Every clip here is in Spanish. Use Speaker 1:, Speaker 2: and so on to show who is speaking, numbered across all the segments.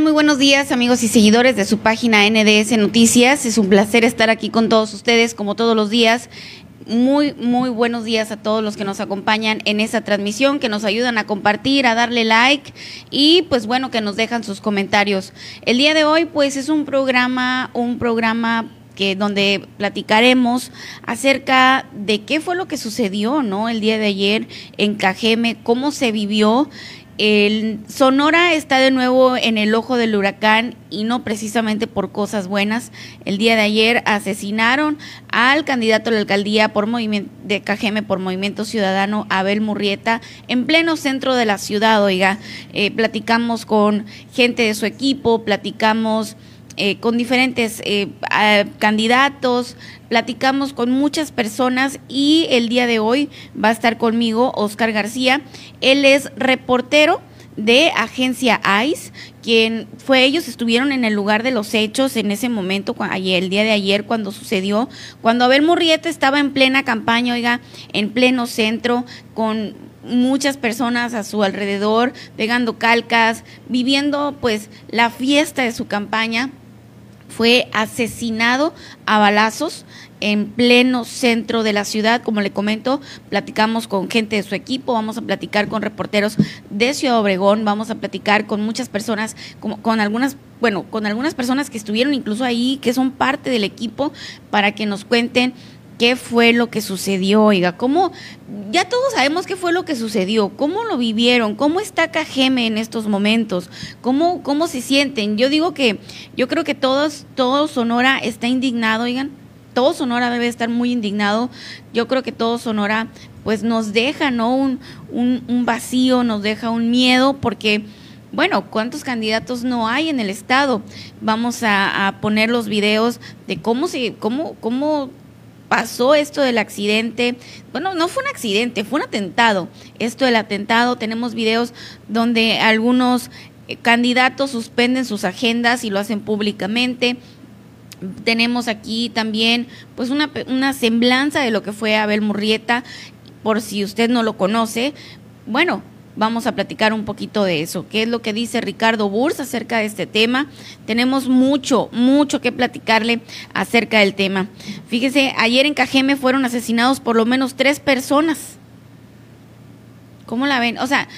Speaker 1: Muy buenos días, amigos y seguidores de su página NDS Noticias. Es un placer estar aquí con todos ustedes, como todos los días. Muy, muy buenos días a todos los que nos acompañan en esta transmisión, que nos ayudan a compartir, a darle like y pues bueno, que nos dejan sus comentarios. El día de hoy pues es un programa, un programa que donde platicaremos acerca de qué fue lo que sucedió, ¿no? El día de ayer en Cajeme, cómo se vivió el Sonora está de nuevo en el ojo del huracán y no precisamente por cosas buenas. El día de ayer asesinaron al candidato a la alcaldía por de Cajeme por Movimiento Ciudadano, Abel Murrieta, en pleno centro de la ciudad. Oiga, eh, platicamos con gente de su equipo, platicamos eh, con diferentes eh, candidatos, platicamos con muchas personas y el día de hoy va a estar conmigo Oscar García. Él es reportero de agencia ICE, quien fue ellos estuvieron en el lugar de los hechos en ese momento, el día de ayer cuando sucedió, cuando Abel Murrieta estaba en plena campaña, oiga, en pleno centro, con muchas personas a su alrededor, pegando calcas, viviendo pues la fiesta de su campaña fue asesinado a balazos en pleno centro de la ciudad. Como le comento, platicamos con gente de su equipo, vamos a platicar con reporteros de Ciudad Obregón, vamos a platicar con muchas personas, como, con algunas, bueno, con algunas personas que estuvieron incluso ahí, que son parte del equipo, para que nos cuenten qué fue lo que sucedió, oiga, cómo, ya todos sabemos qué fue lo que sucedió, cómo lo vivieron, cómo está Cajeme en estos momentos, cómo, cómo se sienten. Yo digo que, yo creo que todos, todo Sonora está indignado, oigan, todo Sonora debe estar muy indignado. Yo creo que todo Sonora, pues nos deja, ¿no? Un, un, vacío, nos deja un miedo, porque bueno, ¿cuántos candidatos no hay en el estado? Vamos a, a, poner los videos de cómo se, cómo, cómo pasó esto del accidente. Bueno, no fue un accidente, fue un atentado. Esto del atentado, tenemos videos donde algunos eh, candidatos suspenden sus agendas y lo hacen públicamente. Tenemos aquí también pues una, una semblanza de lo que fue Abel Murrieta, por si usted no lo conoce. Bueno, vamos a platicar un poquito de eso. ¿Qué es lo que dice Ricardo Burs acerca de este tema? Tenemos mucho, mucho que platicarle acerca del tema. Fíjese, ayer en Cajeme fueron asesinados por lo menos tres personas. ¿Cómo la ven? O sea,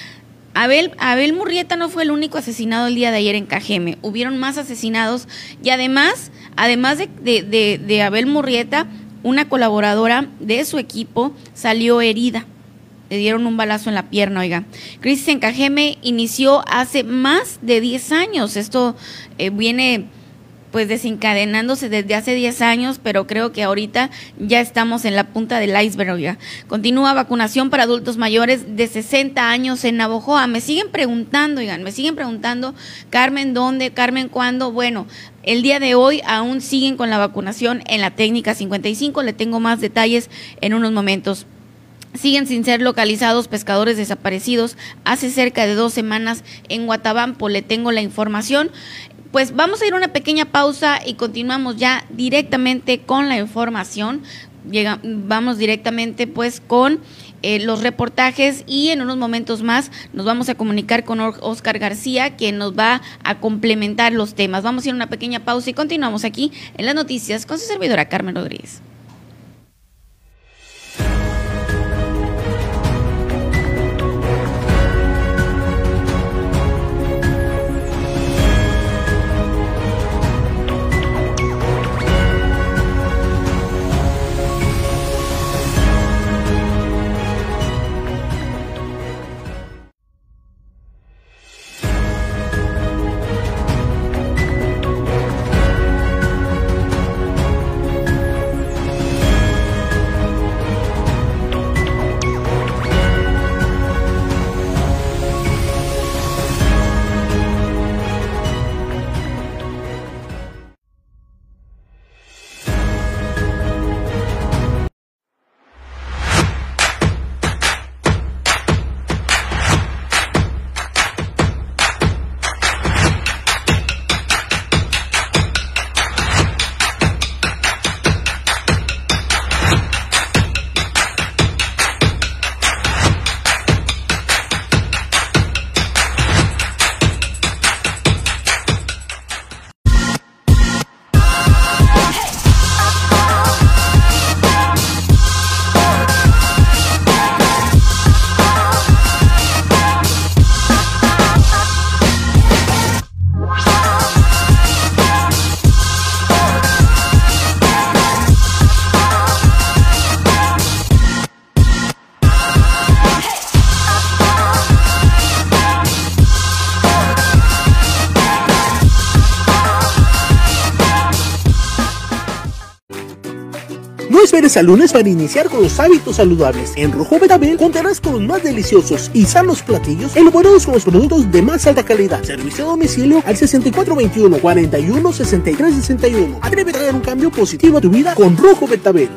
Speaker 1: Abel, Abel Murrieta no fue el único asesinado el día de ayer en Cajeme. Hubieron más asesinados y además, además de, de, de Abel Murrieta, una colaboradora de su equipo salió herida le dieron un balazo en la pierna, oiga. Crisis en Cajeme inició hace más de 10 años. Esto eh, viene pues desencadenándose desde hace 10 años, pero creo que ahorita ya estamos en la punta del iceberg. Oiga. Continúa vacunación para adultos mayores de 60 años en Navojoa. Me siguen preguntando, oigan, me siguen preguntando, Carmen, ¿dónde? Carmen, ¿cuándo? Bueno, el día de hoy aún siguen con la vacunación en la técnica 55. Le tengo más detalles en unos momentos. Siguen sin ser localizados pescadores desaparecidos hace cerca de dos semanas en Guatabampo. Le tengo la información. Pues vamos a ir a una pequeña pausa y continuamos ya directamente con la información. Llega, vamos directamente pues con eh, los reportajes y en unos momentos más nos vamos a comunicar con Oscar García, quien nos va a complementar los temas. Vamos a ir a una pequeña pausa y continuamos aquí en las noticias con su servidora Carmen Rodríguez.
Speaker 2: Esperes al lunes para iniciar con los hábitos saludables. En Rojo Betabel contarás con los más deliciosos y sanos platillos elaborados con los productos de más alta calidad. Servicio a domicilio al 6421 41 63 61. Atrévete a dar un cambio positivo a tu vida con Rojo Betabel.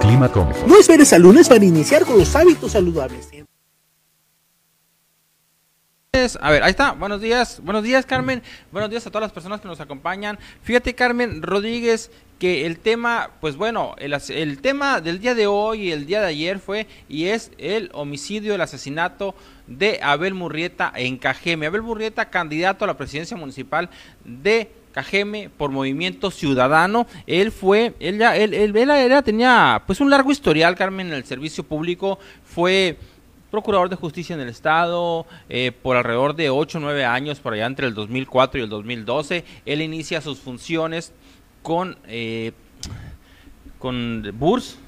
Speaker 3: Clima
Speaker 2: No esperes al lunes para iniciar con los hábitos saludables.
Speaker 4: A ver, ahí está. Buenos días. Buenos días, Carmen. Buenos días a todas las personas que nos acompañan. Fíjate, Carmen Rodríguez, que el tema, pues bueno, el, tema del día de hoy y el día de ayer fue y es el homicidio, el asesinato de Abel Murrieta en Cajeme. Abel Murrieta, candidato a la presidencia municipal de Cajeme por Movimiento Ciudadano. Él fue, él ya, él, él, él tenía pues un largo historial, Carmen, en el servicio público. Fue procurador de justicia en el estado eh, por alrededor de 8 o 9 años, por allá entre el 2004 y el 2012. Él inicia sus funciones con, eh, con Burs,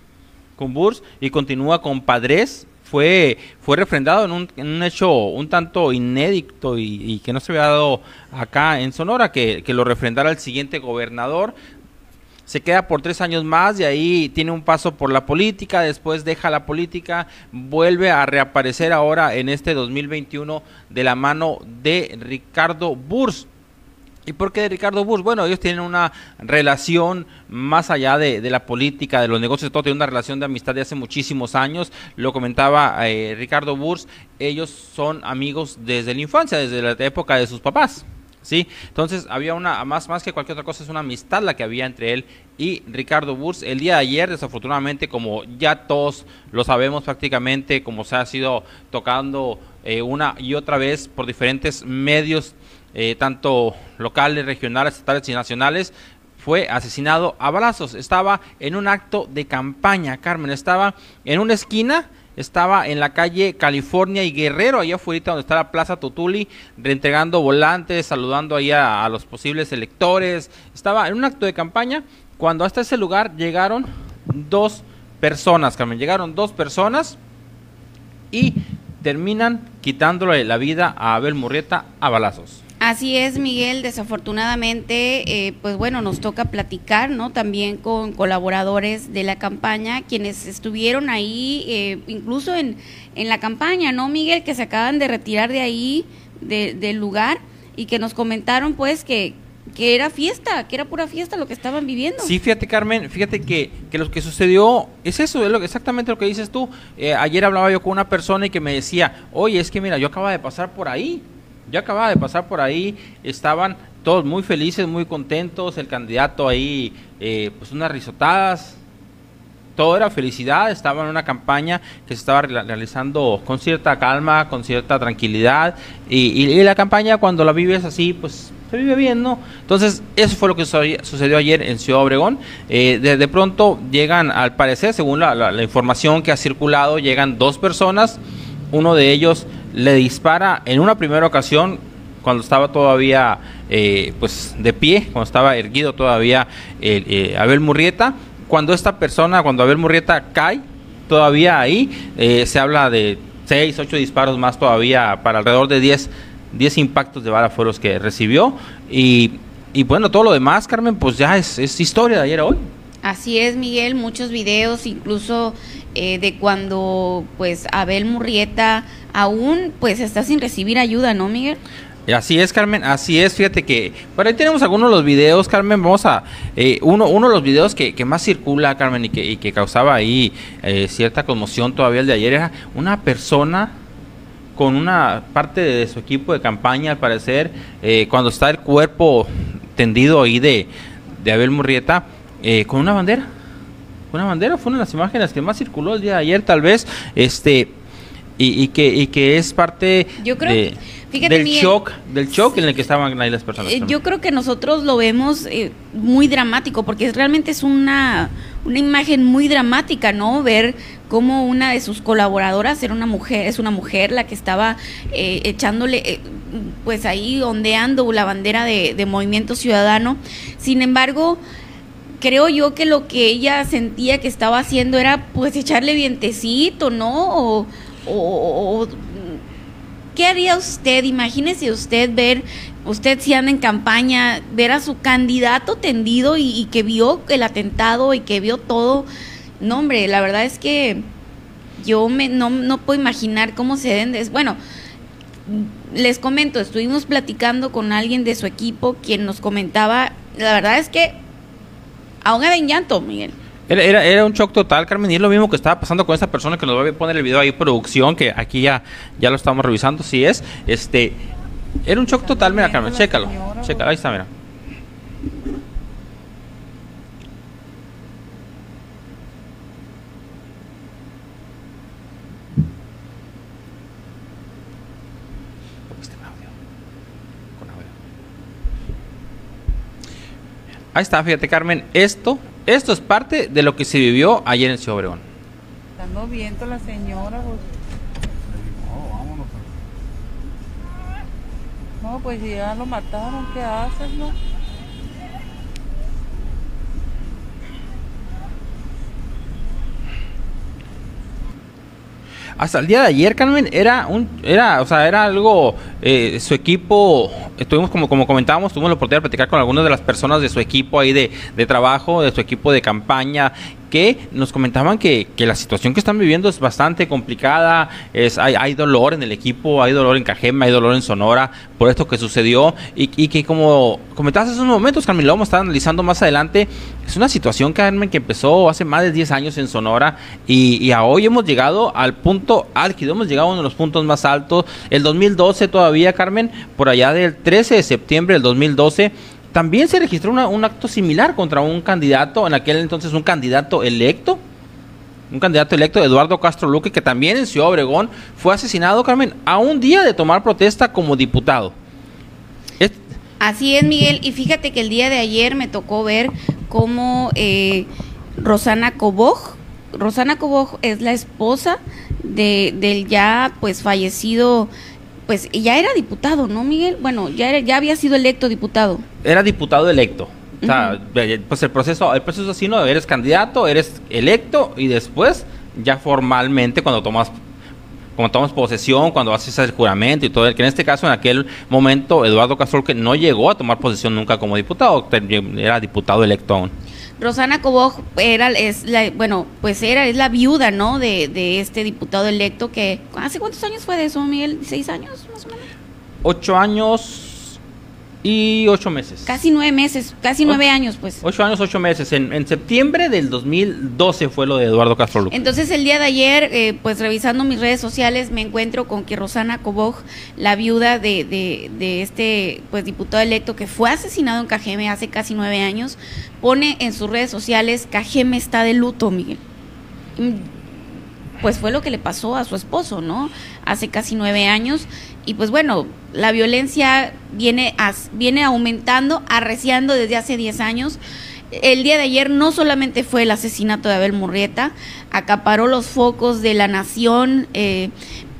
Speaker 4: con Burs y continúa con Padres. Fue, fue refrendado en un, en un hecho un tanto inédito y, que no se había dado acá en Sonora, que, que lo refrendara el siguiente gobernador se queda por tres años más y ahí tiene un paso por la política, después deja la política, vuelve a reaparecer ahora en este 2021 de la mano de Ricardo Burs. ¿Y por qué de Ricardo Burs? Bueno, ellos tienen una relación más allá de, la política, de los negocios, todo tiene una relación de amistad de hace muchísimos años. Lo comentaba eh, Ricardo Burs, ellos son amigos desde la infancia, desde la época de sus papás. ¿Sí? Entonces había una, más, más que cualquier otra cosa, es una amistad la que había entre él y Ricardo Burs. El día de ayer, desafortunadamente, como ya todos lo sabemos prácticamente, como se ha sido tocando eh, una y otra vez por diferentes medios, eh, tanto locales, regionales, estatales y nacionales, fue asesinado a balazos. Estaba en un acto de campaña, Carmen, estaba en una esquina estaba en la calle California y Guerrero, allá afuera donde está la Plaza Tutuli, reentregando volantes, saludando ahí a, los posibles electores. Estaba en un acto de campaña cuando hasta ese lugar llegaron dos personas, Carmen, llegaron dos personas y terminan quitándole la vida a Abel Murrieta a balazos.
Speaker 1: Así es, Miguel. Desafortunadamente, eh, pues bueno, nos toca platicar, ¿no? También con colaboradores de la campaña, quienes estuvieron ahí, eh, incluso en, en la campaña, ¿no, Miguel? Que se acaban de retirar de ahí, del lugar, y que nos comentaron, pues, que, que era fiesta, que era pura fiesta lo que estaban viviendo.
Speaker 4: Sí, fíjate Carmen, fíjate que, que lo que sucedió es eso, es lo, exactamente lo que dices tú. Eh, ayer hablaba yo con una persona y que me decía, oye, es que mira, yo acaba de pasar por ahí yo acababa de pasar por ahí, estaban todos muy felices, muy contentos, el candidato ahí, eh, pues unas risotadas, todo era felicidad, estaba en una campaña que se estaba realizando con cierta calma, con cierta tranquilidad, y, la campaña cuando la vives así, pues se vive bien, ¿no? Entonces, eso fue lo que sucedió ayer en Ciudad Obregón. Eh, de, pronto llegan, al parecer, según la información que ha circulado, llegan dos personas, uno de ellos le dispara en una primera ocasión cuando estaba todavía eh, pues de pie, cuando estaba erguido todavía eh, Abel Murrieta. Cuando esta persona, cuando Abel Murrieta cae, todavía ahí eh, se habla de 6, 8 disparos más todavía, para alrededor de 10, 10 impactos de bala fueron los que recibió. Y, y bueno, todo lo demás, Carmen, pues ya es, es historia de ayer a hoy.
Speaker 1: Así es, Miguel, muchos videos, incluso eh, de cuando pues Abel Murrieta aún pues está sin recibir ayuda, ¿no, Miguel?
Speaker 4: Así es, Carmen, así es. Fíjate que por ahí tenemos algunos de los videos, Carmen. Vamos a. Eh, uno, uno de los videos que, que más circula, Carmen, y que, que causaba ahí eh, cierta conmoción todavía el de ayer, era una persona con una parte de su equipo de campaña, al parecer, cuando está el cuerpo tendido ahí de, de Abel Murrieta eh, con una bandera. Una bandera fue una de las imágenes que más circuló el día de ayer, tal vez. Este. Y, que, y que es parte
Speaker 1: yo creo
Speaker 4: del shock del shock en el que estaban ahí las personas.
Speaker 1: Eh, yo creo que nosotros lo vemos eh, muy dramático porque realmente es una, una imagen muy dramática, ¿no? Ver cómo una de sus colaboradoras era una mujer, es una mujer la que estaba echándole, pues ahí ondeando la bandera de, de Movimiento Ciudadano. Sin embargo, creo yo que lo que ella sentía que estaba haciendo era pues echarle vientecito, ¿no? O, ¿qué haría usted? Imagínese usted ver, usted si anda en campaña, ver a su candidato tendido y, que vio el atentado y que vio todo. No, hombre, la verdad es que yo me, no, no puedo imaginar cómo se den... des- Bueno, les comento, estuvimos platicando con alguien de su equipo quien nos comentaba, la verdad es que ahogada en llanto, Miguel.
Speaker 4: Era, era, era un shock total, Carmen, y es lo mismo que estaba pasando con esta persona que nos va a poner el video ahí, producción, que aquí ya, ya lo estamos revisando, si es. Este, era un shock total, mira, Carmen, chécalo, chécalo, ahí está, mira. Ahí está, fíjate Carmen, esto, esto es parte de lo que se vivió ayer en Ciudad Obregón.
Speaker 5: Dando viento la señora. Pues. No, pues si ya lo mataron, ¿qué haces, no?
Speaker 4: Hasta el día de ayer, Carmen, era un, era, o sea, era algo, eh, su equipo, estuvimos como, como comentábamos, tuvimos la oportunidad de platicar con algunas de las personas de su equipo ahí de, de trabajo, de su equipo de campaña, que nos comentaban que, que la situación que están viviendo es bastante complicada, es, hay, hay dolor en el equipo, hay dolor en Cajeme, hay dolor en Sonora por esto que sucedió y, y que como comentabas hace unos momentos, Carmen, lo vamos a estar analizando más adelante, es una situación, Carmen, que empezó hace más de 10 años en Sonora y, y a hoy hemos llegado al punto álgido, hemos llegado a uno de los puntos más altos. El 2012 todavía, Carmen, por allá del 13 de septiembre del 2012, también se registró un acto similar contra un candidato, en aquel entonces un candidato electo, un candidato electo, Eduardo Castro Luque, que también en Ciudad Obregón fue asesinado, Carmen, a un día de tomar protesta como diputado.
Speaker 1: Así es, Miguel. Y fíjate que el día de ayer me tocó ver cómo eh, Rosana Coboj, Rosana Coboj es la esposa de, del ya pues fallecido, pues ya era diputado, ¿no, Miguel? Bueno, ya, era, ya había sido electo diputado.
Speaker 4: era diputado electo. O sea, eh, pues el proceso, el proceso así, ¿no? Eres candidato, eres electo y después ya formalmente cuando tomas cuando tomas posesión, cuando haces el juramento y todo, que en este caso en aquel momento Eduardo Castro que no llegó a tomar posesión nunca como diputado, era diputado electo aún.
Speaker 1: Rosana Coboj era, es la, bueno, pues era, es la viuda, ¿no? De, de este diputado electo que, ¿hace cuántos años fue de eso, Miguel? ¿Seis años, más o menos?
Speaker 4: Ocho años y ocho meses.
Speaker 1: Casi nueve meses, casi nueve años, pues.
Speaker 4: Ocho años, ocho meses. En, en septiembre del 2012 fue lo de Eduardo Castro Luque.
Speaker 1: Entonces el día de ayer, eh, pues revisando mis redes sociales, me encuentro con que Rosana Coboj, la viuda de, de, de este pues diputado electo que fue asesinado en Cajeme hace casi nueve años, pone en sus redes sociales, Cajeme está de luto, Miguel. Pues fue lo que le pasó a su esposo, ¿no? Hace casi nueve años. Y pues bueno, la violencia viene, as- viene aumentando, arreciando desde hace diez años. El día de ayer no solamente fue el asesinato de Abel Murrieta, acaparó los focos de la nación, eh,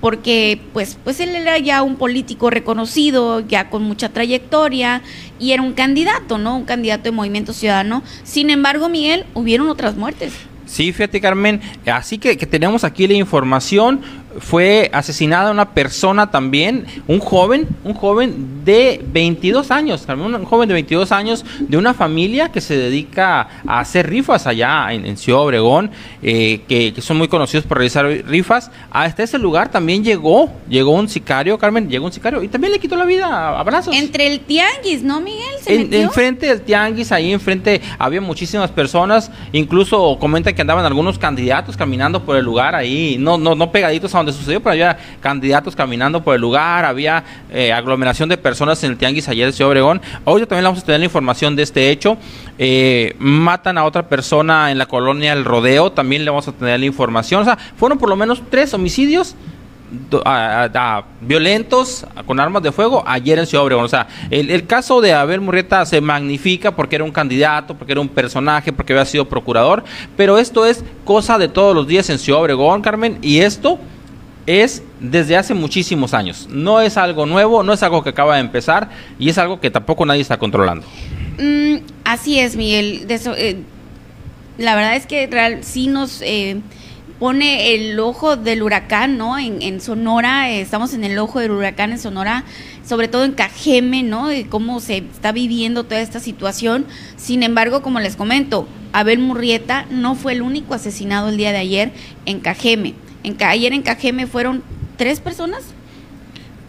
Speaker 1: porque pues, pues él era ya un político reconocido, ya con mucha trayectoria, y era un candidato, ¿no? Un candidato de Movimiento Ciudadano. Sin embargo, Miguel, hubieron otras muertes.
Speaker 4: Sí, fíjate Carmen, así que, que tenemos aquí la información, fue asesinada una persona también, un joven, un joven de 22 años, Carmen, un joven de 22 años de una familia que se dedica a hacer rifas allá en, en Ciudad Obregón, eh, que, que son muy conocidos por realizar rifas. Hasta ese lugar también llegó, llegó un sicario, Carmen, llegó un sicario y también le quitó la vida a, a balazos.
Speaker 1: Entre el tianguis, ¿no, Miguel? ¿Se
Speaker 4: En,
Speaker 1: metió?
Speaker 4: enfrente del tianguis, ahí enfrente había muchísimas personas, incluso comentan que andaban algunos candidatos caminando por el lugar ahí, no, no, no pegaditos a donde sucedió, pero había candidatos caminando por el lugar, había eh, aglomeración de personas en el tianguis ayer de Ciudad Obregón. Hoy también vamos a tener la información de este hecho. Eh, matan a otra persona en la colonia El Rodeo, también le vamos a tener la información. O sea, fueron por lo menos tres homicidios violentos con armas de fuego ayer en Ciudad Obregón. O sea, el caso de Abel Murrieta se magnifica porque era un candidato, porque era un personaje, porque había sido procurador, pero esto es cosa de todos los días en Ciudad Obregón, Carmen, y esto es desde hace muchísimos años. No es algo nuevo, no es algo que acaba de empezar y es algo que tampoco nadie está controlando.
Speaker 1: Mm, así es, Miguel. De eh, la verdad es que real, sí nos eh, pone el ojo del huracán, ¿no? En, en Sonora, eh, estamos en el ojo del huracán en Sonora, sobre todo en Cajeme, ¿no? De cómo se está viviendo toda esta situación. Sin embargo, como les comento, Abel Murrieta no fue el único asesinado el día de ayer en Cajeme. En, ayer en Cajeme fueron tres personas.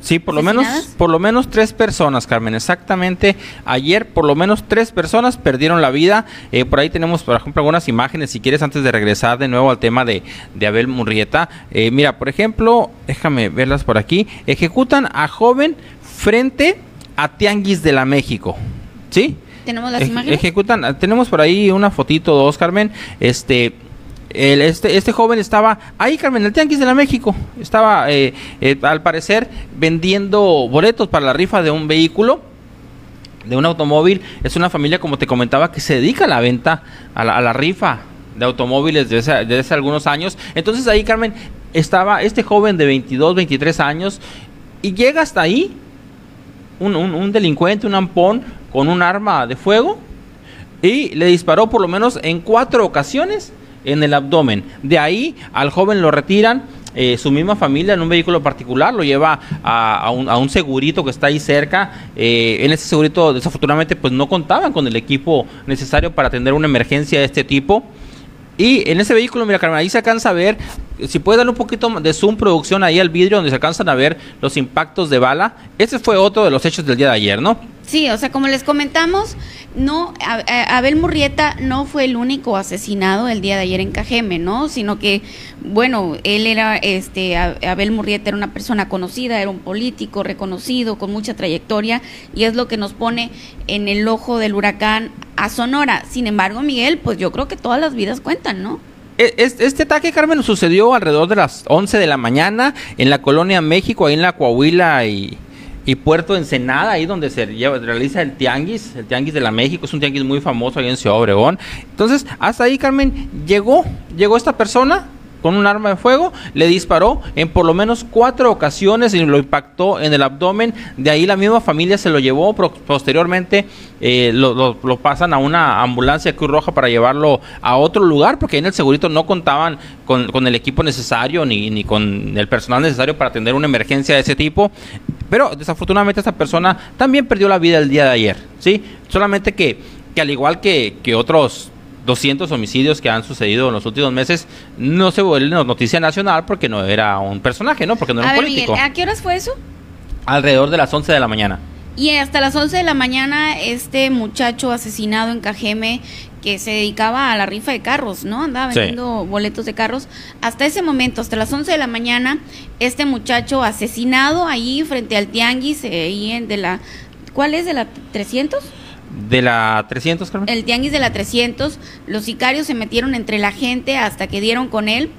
Speaker 4: Sí, por lo menos, por lo menos tres personas, Carmen. Exactamente. Ayer, por lo menos tres personas perdieron la vida. Eh, por ahí tenemos, por ejemplo, algunas imágenes, si quieres, antes de regresar de nuevo al tema de, de Abel Murrieta. Eh, mira, por ejemplo, déjame verlas por aquí. Ejecutan a joven frente a Tianguis de la México. ¿Sí?
Speaker 1: Tenemos las imágenes.
Speaker 4: Ejecutan, tenemos por ahí una fotito, dos, Carmen. Este, el- este, este joven estaba ahí, Carmen, el Tianguis de la México. Estaba, eh, eh, al parecer, vendiendo boletos para la rifa de un vehículo, de un automóvil. Es una familia, como te comentaba, que se dedica a la venta, a la, rifa de automóviles desde desde hace algunos años. Entonces ahí, Carmen, estaba este joven de 22, 23 años y llega hasta ahí un- un delincuente, un ampón, con un arma de fuego y le disparó por lo menos en cuatro ocasiones en el abdomen. De ahí al joven lo retiran. eh, su misma familia en un vehículo particular lo lleva a, a un, segurito que está ahí cerca. eh, en ese segurito, desafortunadamente, pues no contaban con el equipo necesario para atender una emergencia de este tipo. Y en ese vehículo, mira, Carmen, ahí se alcanza a ver, si puede dar un poquito de zoom producción ahí al vidrio donde se alcanzan a ver los impactos de bala. Ese fue otro de los hechos del día de ayer, ¿no?
Speaker 1: Sí, o sea, como les comentamos, no Abel Murrieta no fue el único asesinado el día de ayer en Cajeme, ¿no? Sino que, bueno, él era, este, Abel Murrieta era una persona conocida, era un político reconocido, con mucha trayectoria, y es lo que nos pone en el ojo del huracán a Sonora. Sin embargo, Miguel, pues yo creo que todas las vidas cuentan, ¿no?
Speaker 4: E- es- Este ataque, Carmen, sucedió alrededor de las 11 de la mañana en la colonia México, ahí en la Coahuila y, y Puerto Ensenada, ahí donde se lleva- realiza el tianguis, el tianguis de la México, es un tianguis muy famoso ahí en Ciudad Obregón. Entonces, hasta ahí, Carmen, llegó, llegó esta persona con un arma de fuego, le disparó en por lo menos cuatro ocasiones y lo impactó en el abdomen. De ahí la misma familia se lo llevó. posteriormente eh, lo, pasan a una ambulancia Cruz Roja para llevarlo a otro lugar, porque en el segurito no contaban con, con el equipo necesario ni, ni con el personal necesario para atender una emergencia de ese tipo. Pero desafortunadamente esta persona también perdió la vida el día de ayer, ¿sí? Solamente que, que al igual que, que otros 200 homicidios que han sucedido en los últimos meses, no se vuelve noticia nacional porque no era un personaje, ¿no? Porque no era
Speaker 1: a
Speaker 4: un
Speaker 1: ver,
Speaker 4: político.
Speaker 1: Miguel, ¿a qué horas fue eso?
Speaker 4: Alrededor de las 11 de la mañana.
Speaker 1: Y hasta las 11 de la mañana, este muchacho asesinado en Cajeme, que se dedicaba a la rifa de carros, ¿no? Andaba
Speaker 4: Sí.
Speaker 1: vendiendo boletos de carros. Hasta ese momento, hasta las 11 de la mañana, este muchacho asesinado ahí frente al tianguis, eh, ahí en de la... ¿Cuál es? ¿De la 300?
Speaker 4: De la 300, Carmen.
Speaker 1: El tianguis de la 300. Los sicarios se metieron entre la gente hasta que dieron con él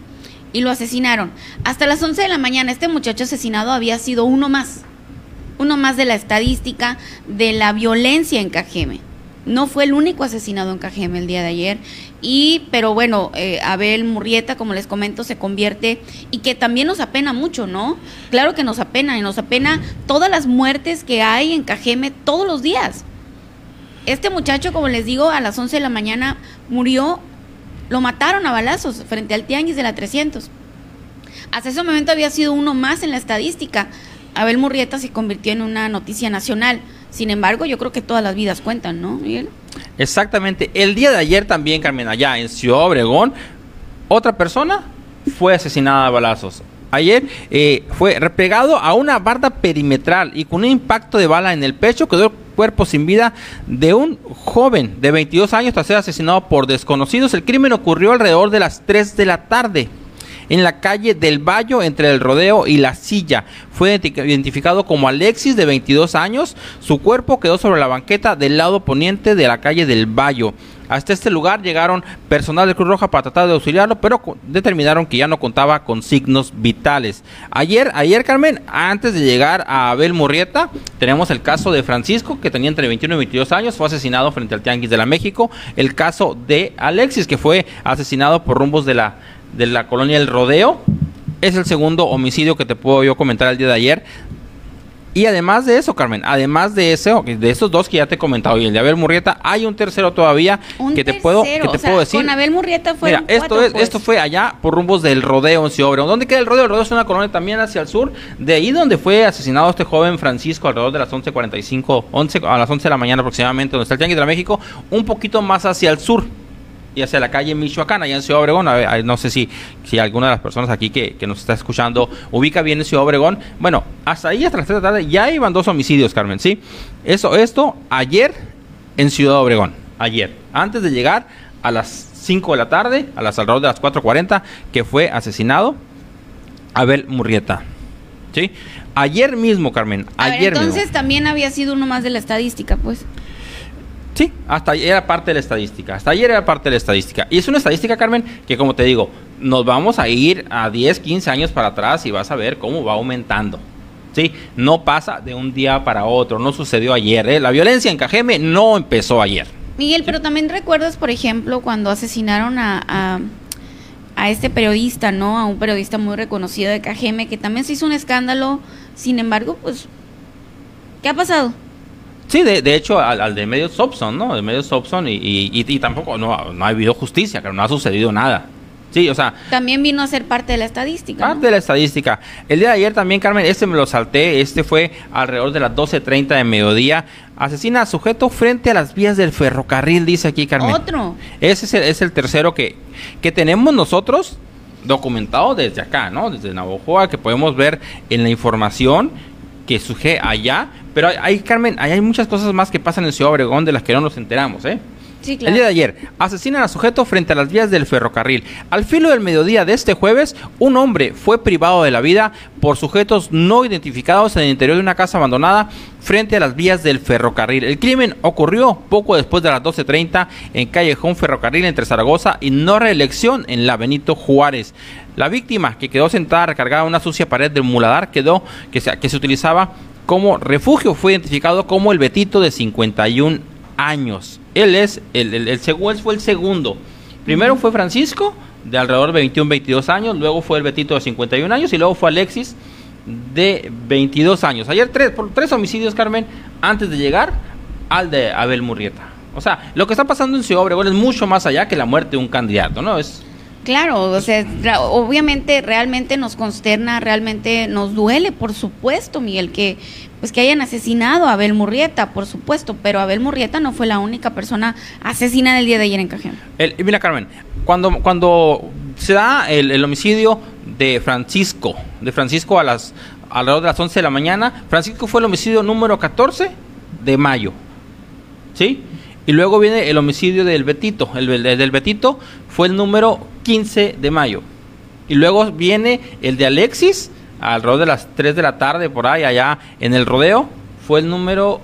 Speaker 1: y lo asesinaron. Hasta las 11 de la mañana, este muchacho asesinado había sido uno más. Uno más de la estadística de la violencia en Cajeme. No fue el único asesinado en Cajeme el día de ayer. Y, pero bueno, eh, Abel Murrieta, como les comento, se convierte y que también nos apena mucho, ¿no? Claro que nos apena y nos apena todas las muertes que hay en Cajeme todos los días. Este muchacho, como les digo, a las 11 de la mañana murió, lo mataron a balazos frente al tianguis de la 300. Hasta ese momento había sido uno más en la estadística. Abel Murrieta se convirtió en una noticia nacional. Sin embargo, yo creo que todas las vidas cuentan, ¿no, Miguel?
Speaker 4: Exactamente. El día de ayer también, Carmen, allá en Ciudad Obregón, otra persona fue asesinada a balazos. Ayer eh, fue replegado a una barda perimetral y con un impacto de bala en el pecho quedó el cuerpo sin vida de un joven de 22 años tras ser asesinado por desconocidos. El crimen ocurrió alrededor de las 3 de la tarde en la calle del Valle entre el Rodeo y la Silla. Fue identi- identificado como Alexis de 22 años. Su cuerpo quedó sobre la banqueta del lado poniente de la calle del Valle. Hasta este lugar llegaron personal de Cruz Roja para tratar de auxiliarlo, pero determinaron que ya no contaba con signos vitales. Ayer, ayer Carmen, antes de llegar a Abel Murrieta, tenemos el caso de Francisco, que tenía entre 21 y 22 años, fue asesinado frente al Tianguis de la México. El caso de Alexis, que fue asesinado por rumbos de la, de la colonia El Rodeo. Es el segundo homicidio que te puedo yo comentar el día de ayer. Y además de eso, Carmen, además de eso, de esos dos que ya te he comentado y el de Abel Murrieta, hay un tercero todavía
Speaker 1: Un
Speaker 4: que te puedo, que
Speaker 1: tercero,
Speaker 4: te
Speaker 1: o sea,
Speaker 4: puedo decir.
Speaker 1: Con Abel Murrieta fue
Speaker 4: Mira, esto, es, esto fue allá por rumbos del rodeo en Obregón. ¿Dónde queda el rodeo? El rodeo es una colonia también hacia el sur. De ahí donde fue asesinado este joven Francisco alrededor de las 11.45, 11, a las 11 de la mañana aproximadamente, donde está el Tianguis de la México, un poquito más hacia el sur y hacia la calle Michoacán, allá en Ciudad Obregón. A ver, no sé si, si alguna de las personas aquí que, que nos está escuchando ubica bien en Ciudad Obregón. Bueno, hasta ahí, hasta las 3 de la tarde, ya iban dos homicidios, Carmen, ¿sí? Eso, esto, ayer en Ciudad Obregón. Ayer. Antes de llegar a las 5 de la tarde, a las alrededor de las 4.40, que fue asesinado Abel Murrieta. ¿Sí? Ayer mismo, Carmen.
Speaker 1: A ver,
Speaker 4: Ayer
Speaker 1: entonces
Speaker 4: mismo.
Speaker 1: también había sido uno más de la estadística, pues.
Speaker 4: Sí, hasta ayer era parte de la estadística. Hasta ayer era parte de la estadística. Y es una estadística, Carmen, que como te digo, nos vamos a ir a 10, 15 años para atrás y vas a ver cómo va aumentando. Sí, no pasa de un día para otro, no sucedió ayer. ¿eh? La violencia en Cajeme no empezó ayer.
Speaker 1: Miguel, pero también recuerdas, por ejemplo, cuando asesinaron a, a, a este periodista, ¿no? A un periodista muy reconocido de Cajeme, que también se hizo un escándalo. Sin embargo, pues, ¿qué ha pasado?
Speaker 4: Sí, de, de hecho, al, al de Medios Sobson, ¿no? De Medios Sobson y, y, y- tampoco, no, no ha habido justicia, claro, no ha sucedido nada. Sí, o sea,
Speaker 1: También vino a ser parte de la estadística. ¿no?
Speaker 4: Parte de la estadística. El día de ayer también, Carmen, este me lo salté. Este fue alrededor de las 12.30 de mediodía. Asesina a sujeto frente a las vías del ferrocarril, dice aquí Carmen.
Speaker 1: Otro.
Speaker 4: Ese es el, es el tercero que, que tenemos nosotros documentado desde acá, ¿no? Desde Navojoa, que podemos ver en la información que surge allá. Pero hay, Carmen, hay muchas cosas más que pasan en Ciudad Obregón de las que no nos enteramos, ¿eh?
Speaker 1: Sí,
Speaker 4: El día de ayer, asesinan a sujeto frente a las vías del ferrocarril. Al filo del mediodía de este jueves, un hombre fue privado de la vida por sujetos no identificados en el interior de una casa abandonada frente a las vías del ferrocarril. El crimen ocurrió poco después de las 12.30 en Callejón Ferrocarril entre Zaragoza y no reelección en la Benito Juárez. La víctima, que quedó sentada recargada en una sucia pared del muladar, quedó que se, que se utilizaba como refugio, fue identificado como el Betito de 51 años. Él es el, el, el segu- él fue el segundo. Primero fue Francisco, de alrededor de 21, 22 años, luego fue el Betito de 51 años y luego fue Alexis de 22 años. Ayer tres, por tres homicidios, Carmen, antes de llegar al de Abel Murrieta. O sea, lo que está pasando en Ciudad Obregón es mucho más allá que la muerte de un candidato, ¿no? Es
Speaker 1: Claro, o sea, obviamente realmente nos consterna, realmente nos duele, por supuesto, Miguel, que pues que hayan asesinado a Abel Murrieta, por supuesto, pero Abel Murrieta no fue la única persona asesinada el día de ayer en Cajeme.
Speaker 4: Mira, Carmen, cuando, cuando se da el, el homicidio de Francisco, de Francisco a las alrededor de las 11 de la mañana, Francisco fue el homicidio número 14 de mayo. ¿Sí? Y luego viene el homicidio del Betito. El, el del Betito fue el número 15 de mayo. Y luego viene el de Alexis, alrededor de las 3 de la tarde, por ahí, allá en el rodeo, fue el número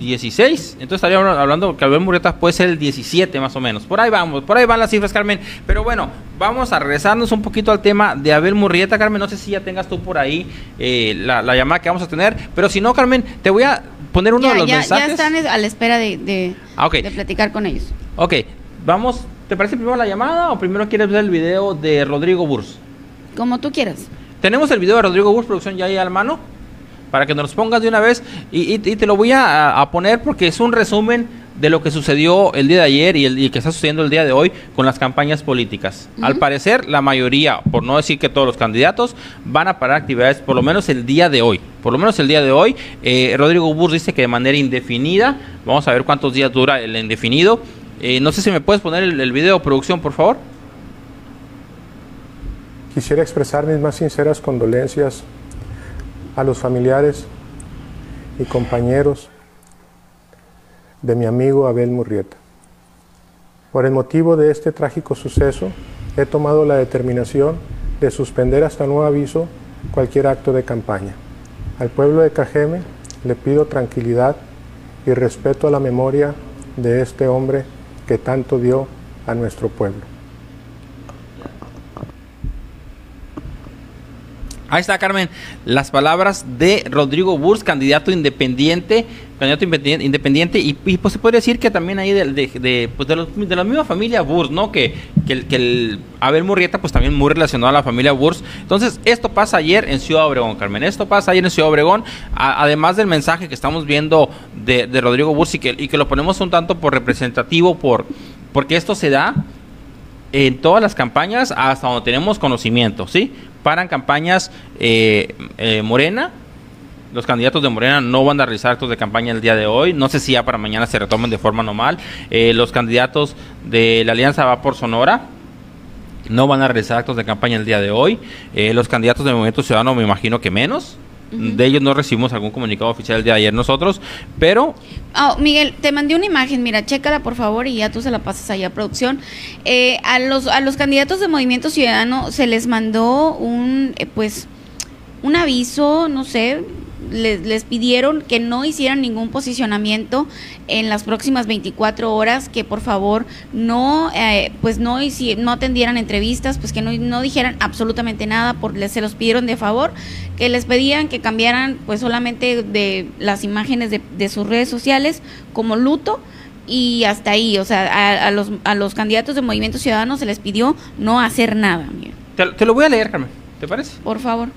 Speaker 4: 16. Entonces estaríamos hablando que Abel Murrieta puede ser el 17 más o menos. Por ahí vamos, por ahí van las cifras, Carmen. Pero bueno, vamos a regresarnos un poquito al tema de Abel Murrieta, Carmen. No sé si ya tengas tú por ahí eh, la, la llamada que vamos a tener. Pero si no, Carmen, te voy a poner uno
Speaker 1: Ya,
Speaker 4: de los
Speaker 1: ya, ya
Speaker 4: mensajes.
Speaker 1: están a la espera de, de,
Speaker 4: Ah,
Speaker 1: de platicar con ellos.
Speaker 4: Ok, vamos. ¿Te parece primero la llamada o primero quieres ver el video de Rodrigo Burs?
Speaker 1: Como tú quieras.
Speaker 4: Tenemos el video de Rodrigo Burs, producción ya ahí a la mano, para que nos pongas de una vez y, y- y te lo voy a, a poner porque es un resumen de lo que sucedió el día de ayer y, el, y que está sucediendo el día de hoy con las campañas políticas. Al parecer, la mayoría, por no decir que todos los candidatos, van a parar actividades por lo menos el día de hoy. Por lo menos el día de hoy. Eh, Rodrigo Burs dice que de manera indefinida. Vamos a ver cuántos días dura el indefinido. Eh, no sé si me puedes poner el, el video, producción, por favor.
Speaker 6: Quisiera expresar mis más sinceras condolencias a los familiares y compañeros de mi amigo Abel Murrieta. Por el motivo de este trágico suceso, he tomado la determinación de suspender hasta nuevo aviso cualquier acto de campaña. Al pueblo de Cajeme le pido tranquilidad y respeto a la memoria de este hombre que tanto dio a nuestro pueblo.
Speaker 4: Ahí está, Carmen, las palabras de Rodrigo Burs, candidato independiente, candidato independiente, y, y, pues se podría decir que también ahí de, pues de, los, de la misma familia Burs, ¿no? Que, que, el, Abel Murrieta, pues también muy relacionado a la familia Burs. Entonces, esto pasa ayer en Ciudad Obregón, Carmen. Esto pasa ayer en Ciudad Obregón, además del mensaje que estamos viendo de, de Rodrigo Burs y que, y que lo ponemos un tanto por representativo, por porque esto se da en todas las campañas hasta donde tenemos conocimiento, ¿sí? Paran campañas eh, eh, Morena, los candidatos de Morena no van a realizar actos de campaña el día de hoy, no sé si ya para mañana se retomen de forma normal, eh, los candidatos de la Alianza Va por Sonora no van a realizar actos de campaña el día de hoy, eh, los candidatos del Movimiento Ciudadano me imagino que menos, de ellos no recibimos algún comunicado oficial de ayer nosotros, pero
Speaker 1: Oh, Miguel, te mandé una imagen, mira, chécala por favor y ya tú se la pasas allá a producción. Eh, a, los, a los candidatos de Movimiento Ciudadano se les mandó un, eh, pues, un aviso, no sé, les, les pidieron que no hicieran ningún posicionamiento en las próximas 24 horas, que por favor no, eh, pues no, no atendieran entrevistas, pues que no, no dijeran absolutamente nada, porque se los pidieron de favor, que les pedían que cambiaran pues solamente de las imágenes de, de sus redes sociales como luto y hasta ahí, o sea, a, a los, a los candidatos de Movimiento Ciudadano se les pidió no hacer nada,
Speaker 4: te, te lo voy a leer, Carmen, ¿te parece?
Speaker 1: por favor.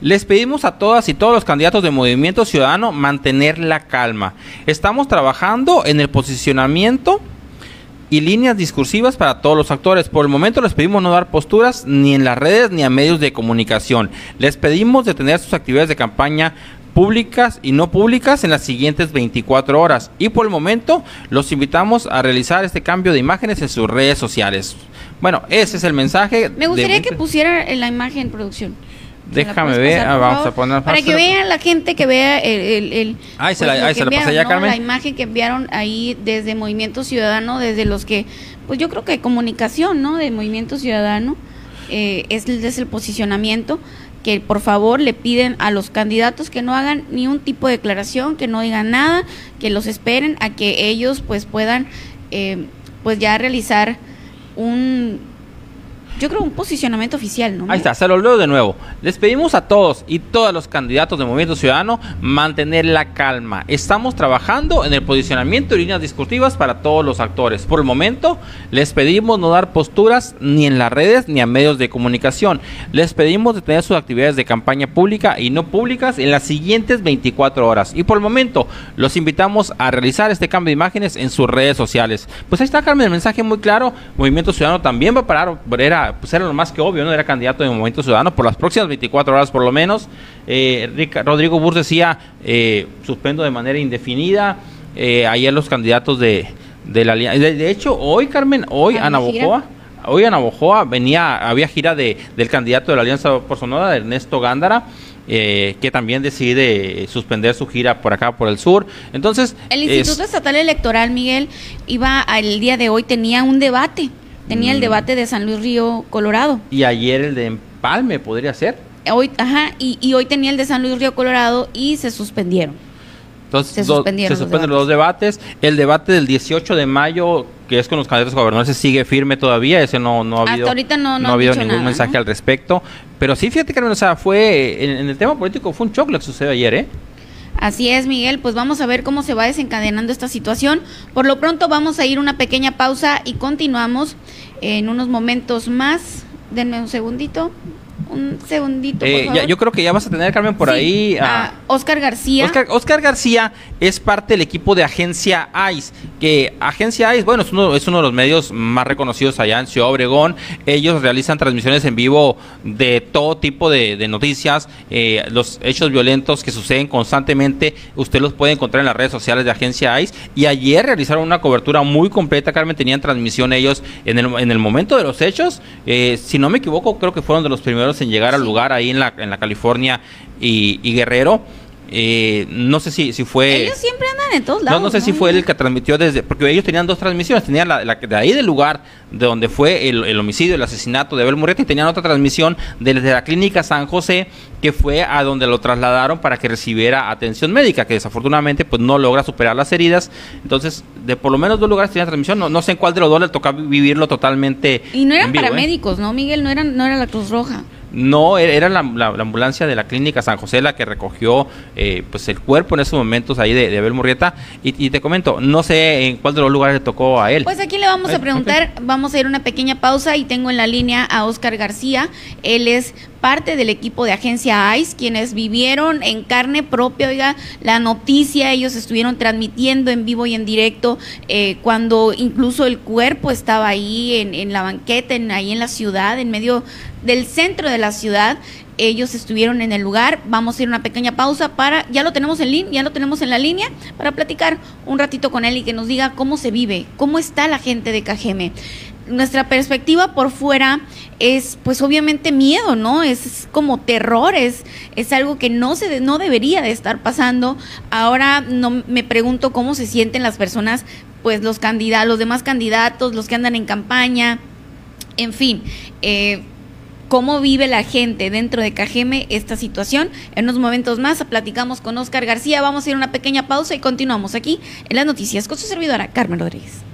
Speaker 4: Les pedimos a todas y todos los candidatos de Movimiento Ciudadano mantener la calma. Estamos trabajando en el posicionamiento y líneas discursivas para todos los actores. Por el momento les pedimos no dar posturas ni en las redes ni a medios de comunicación. Les pedimos detener sus actividades de campaña públicas y no públicas en las siguientes 24 horas. Y por el momento los invitamos a realizar este cambio de imágenes en sus redes sociales. Bueno, ese es el mensaje.
Speaker 1: Me gustaría
Speaker 4: de-
Speaker 1: que pusiera en la imagen producción. ¿Me la
Speaker 4: Déjame ver,
Speaker 1: pasar,
Speaker 4: ah, vamos
Speaker 1: favor?
Speaker 4: a poner-
Speaker 1: Para que vean la gente que vea el... el, el-
Speaker 4: Ahí se la-
Speaker 1: lo
Speaker 4: ahí
Speaker 1: que
Speaker 4: se la pasé
Speaker 1: enviaron,
Speaker 4: ya,
Speaker 1: ¿no?
Speaker 4: Carmen.
Speaker 1: La imagen que enviaron ahí desde Movimiento Ciudadano, desde los que, pues yo creo que comunicación, ¿no? De Movimiento Ciudadano, eh, es, es el posicionamiento que por favor le piden a los candidatos que no hagan ni un tipo de declaración, que no digan nada, que los esperen a que ellos pues puedan eh, pues ya realizar un yo creo un posicionamiento oficial, ¿no?
Speaker 4: Ahí está, se lo leo de nuevo. Les pedimos a todos y todas los candidatos de Movimiento Ciudadano mantener la calma. Estamos trabajando en el posicionamiento y líneas discursivas para todos los actores. Por el momento, les pedimos no dar posturas ni en las redes ni a medios de comunicación. Les pedimos detener sus actividades de campaña pública y no públicas en las siguientes 24 horas. Y por el momento, los invitamos a realizar este cambio de imágenes en sus redes sociales. Pues ahí está, Carmen, el mensaje muy claro. Movimiento Ciudadano también va a parar. Era, pues era lo más que obvio, ¿no? Era candidato de Movimiento Ciudadano por las próximas 24 horas por lo menos. Eh, Rica- Rodrigo Burs decía, eh, suspendo de manera indefinida. Eh, ayer los candidatos de, de la alianza. De, de hecho, hoy, Carmen, hoy
Speaker 1: ¿Hay
Speaker 4: Ana? Bojoa. Hoy Ana Bojoa venía, había gira de, del candidato de la Alianza por Sonora, de Ernesto Gándara, eh, que también decide suspender su gira por acá, por el sur. Entonces,
Speaker 1: El
Speaker 4: es-
Speaker 1: Instituto Estatal Electoral, Miguel, iba al día de hoy, tenía un debate. Tenía el
Speaker 4: Mm.
Speaker 1: debate de San Luis Río, Colorado.
Speaker 4: y ayer el de Empalme podría ser.
Speaker 1: Hoy, ajá, y, y hoy tenía el de San Luis Río, Colorado y se suspendieron.
Speaker 4: Entonces,
Speaker 1: Se suspendieron
Speaker 4: se
Speaker 1: los
Speaker 4: suspenden los dos debates. El debate del 18 de mayo, que es con los candidatos gobernadores, sigue firme todavía. Ese no, no ha
Speaker 1: Hasta
Speaker 4: habido,
Speaker 1: ahorita no- no
Speaker 4: ha
Speaker 1: han
Speaker 4: habido ningún
Speaker 1: nada,
Speaker 4: mensaje
Speaker 1: ¿no?
Speaker 4: al respecto. Pero sí, fíjate que o sea, fue en, en el tema político fue un choque lo que sucedió ayer, ¿eh?
Speaker 1: Así es, Miguel, pues vamos a ver cómo se va desencadenando esta situación. Por lo pronto vamos a ir una pequeña pausa y continuamos en unos momentos más. Denme un segundito. Un segundito, por
Speaker 4: Eh,
Speaker 1: favor.
Speaker 4: ya- yo creo que ya vas a tener, Carmen, por
Speaker 1: Sí,
Speaker 4: ahí a...
Speaker 1: a Oscar García.
Speaker 4: Oscar, Oscar García es parte del equipo de Agencia ICE, que Agencia ICE, bueno, es uno, es uno de los medios más reconocidos allá en Ciudad Obregón. Ellos realizan transmisiones en vivo de todo tipo de, de noticias, eh, los hechos violentos que suceden constantemente, usted los puede encontrar en las redes sociales de Agencia ICE. Y ayer realizaron una cobertura muy completa, Carmen, tenían transmisión ellos en el, en el momento de los hechos. Eh, si no me equivoco, creo que fueron de los primeros en llegar al lugar ahí en la, en la California y, y Guerrero. Eh, no sé si, si fue...
Speaker 1: Ellos siempre andan en todos
Speaker 4: No,
Speaker 1: lados.
Speaker 4: no sé si fue él el que transmitió desde... Porque ellos tenían dos transmisiones. Tenían la, la de ahí del lugar de donde fue el, el homicidio, el asesinato de Abel Murrieta y tenían otra transmisión desde la clínica San José que fue a donde lo trasladaron para que recibiera atención médica, que desafortunadamente pues no logra superar las heridas. Entonces, de por lo menos dos lugares tenían transmisión. No, no sé en cuál de los dos le tocaba vivirlo totalmente
Speaker 1: Y no eran
Speaker 4: vivo, ¿eh?
Speaker 1: paramédicos, ¿no, Miguel? No, eran, no era la Cruz Roja.
Speaker 4: No e-, era la, la- la ambulancia de la clínica San José la que recogió eh, pues el cuerpo en esos momentos ahí de, de Abel Murrieta. Y, y te comento, no sé en cuál de los lugares le tocó a él.
Speaker 1: Pues aquí le vamos a preguntar, vamos a ir a una pequeña pausa y tengo en la línea a Oscar García. Él es parte del equipo de agencia ICE, quienes vivieron en carne propia, oiga, la noticia, ellos estuvieron transmitiendo en vivo y en directo eh, cuando incluso el cuerpo estaba ahí en, en la banqueta, en, ahí en la ciudad, en medio del centro de la ciudad. Ellos estuvieron en el lugar. Vamos a ir a una pequeña pausa para, ya lo tenemos en línea, ya lo tenemos en la línea, para platicar un ratito con él y que nos diga cómo se vive, cómo está la gente de Cajeme. Nuestra perspectiva por fuera es, pues obviamente miedo, ¿no? Es como terror, es, es algo que no se no debería de estar pasando. Ahora no me pregunto cómo se sienten las personas, pues los candidatos, los demás candidatos, los que andan en campaña, en fin, eh, cómo vive la gente dentro de Cajeme esta situación. En unos momentos más platicamos con Oscar García. Vamos a ir a una pequeña pausa y continuamos aquí en las noticias con su servidora Carmen Rodríguez.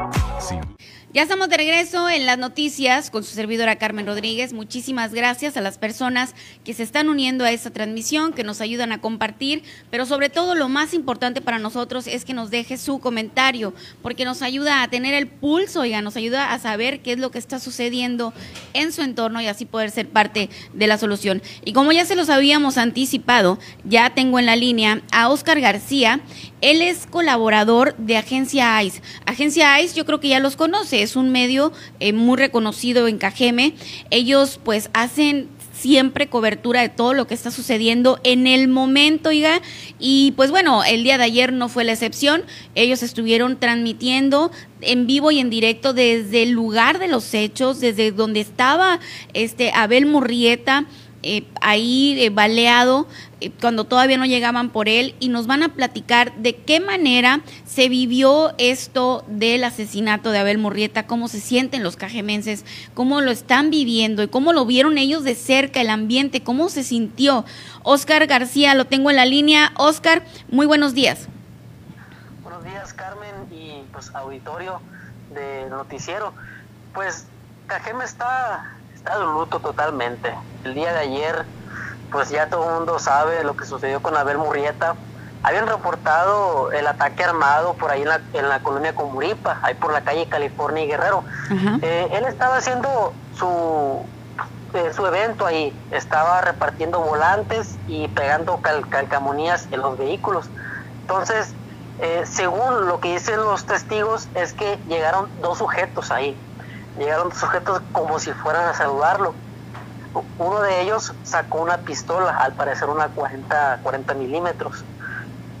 Speaker 1: Ya estamos de regreso en las noticias con su servidora Carmen Rodríguez. Muchísimas gracias a las personas que se están uniendo a esta transmisión, que nos ayudan a compartir, pero sobre todo lo más importante para nosotros es que nos deje su comentario, porque nos ayuda a tener el pulso, oiga, nos ayuda a saber qué es lo que está sucediendo en su entorno y así poder ser parte de la solución. Y como ya se los habíamos anticipado, ya tengo en la línea a Oscar García. Él es colaborador de Agencia ICE. Agencia ICE yo creo que ya los conoce, es un medio eh, muy reconocido en Cajeme. Ellos pues hacen siempre cobertura de todo lo que está sucediendo en el momento. Y pues bueno, el día de ayer no fue la excepción. Ellos estuvieron transmitiendo en vivo y en directo desde el lugar de los hechos, desde donde estaba este Abel Murrieta. Eh, ahí eh, baleado eh, cuando todavía no llegaban por él y nos van a platicar de qué manera se vivió esto del asesinato de Abel Murrieta, cómo se sienten los cajemenses, cómo lo están viviendo y cómo lo vieron ellos de cerca, el ambiente, cómo se sintió. Oscar García, lo tengo en la línea. Oscar, muy buenos días.
Speaker 7: Buenos días, Carmen y pues auditorio del noticiero. Pues Cajeme está, está de luto totalmente. El día de ayer, pues ya todo el mundo sabe lo que sucedió con Abel Murrieta. Habían reportado el ataque armado por ahí en la, en la colonia Comuripa, ahí por la calle California y Guerrero. Eh, él estaba haciendo su, eh, su evento ahí, estaba repartiendo volantes y pegando cal- calcamonías en los vehículos. Entonces, eh, según lo que dicen los testigos, es que llegaron dos sujetos ahí. Llegaron sujetos como si fueran a saludarlo. uno de ellos sacó una pistola, al parecer una 40, 40 milímetros.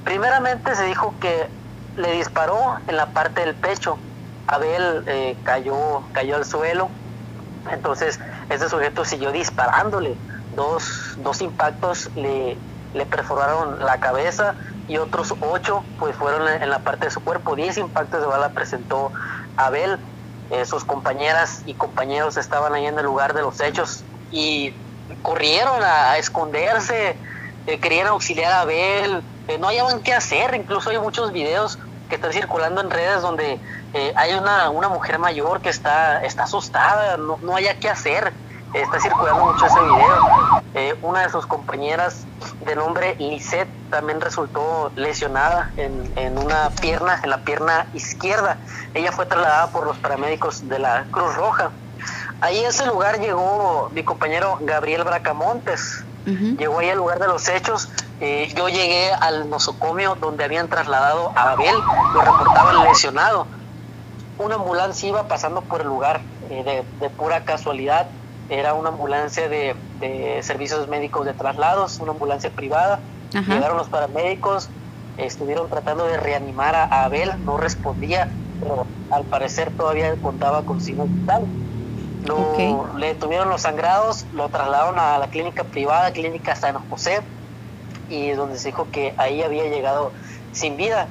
Speaker 7: Primeramente se dijo que le disparó en la parte del pecho. Abel eh, cayó, cayó al suelo. Entonces, este sujeto siguió disparándole. Dos, dos impactos le, le perforaron la cabeza y otros ocho pues fueron en la parte de su cuerpo. Diez impactos de bala presentó Abel. Eh, sus compañeras y compañeros estaban ahí en el lugar de los hechos y corrieron a, esconderse, eh, querían auxiliar a Abel, eh, no hallaban qué hacer, incluso hay muchos videos que están circulando en redes donde hay una, una mujer mayor que está, está asustada, no, no haya qué hacer está circulando mucho ese video. Eh, una de sus compañeras de nombre Lisette también resultó lesionada en, en, una pierna, en la pierna izquierda. Ella fue trasladada por los paramédicos de la Cruz Roja. Ahí a ese lugar llegó mi compañero Gabriel Bracamontes. Llegó ahí al lugar de los hechos. Eh, yo llegué al nosocomio donde habían trasladado a Abel, lo reportaban lesionado. Una ambulancia iba pasando por el lugar eh, de, de pura casualidad era una ambulancia de, servicios médicos de traslados, una ambulancia privada. Llegaron los paramédicos, estuvieron tratando de reanimar a, Abel, no respondía, pero al parecer todavía contaba con signos vitales. Le tuvieron los sangrados, lo trasladaron a la clínica privada, clínica San José, y donde se dijo que ahí había llegado sin vida.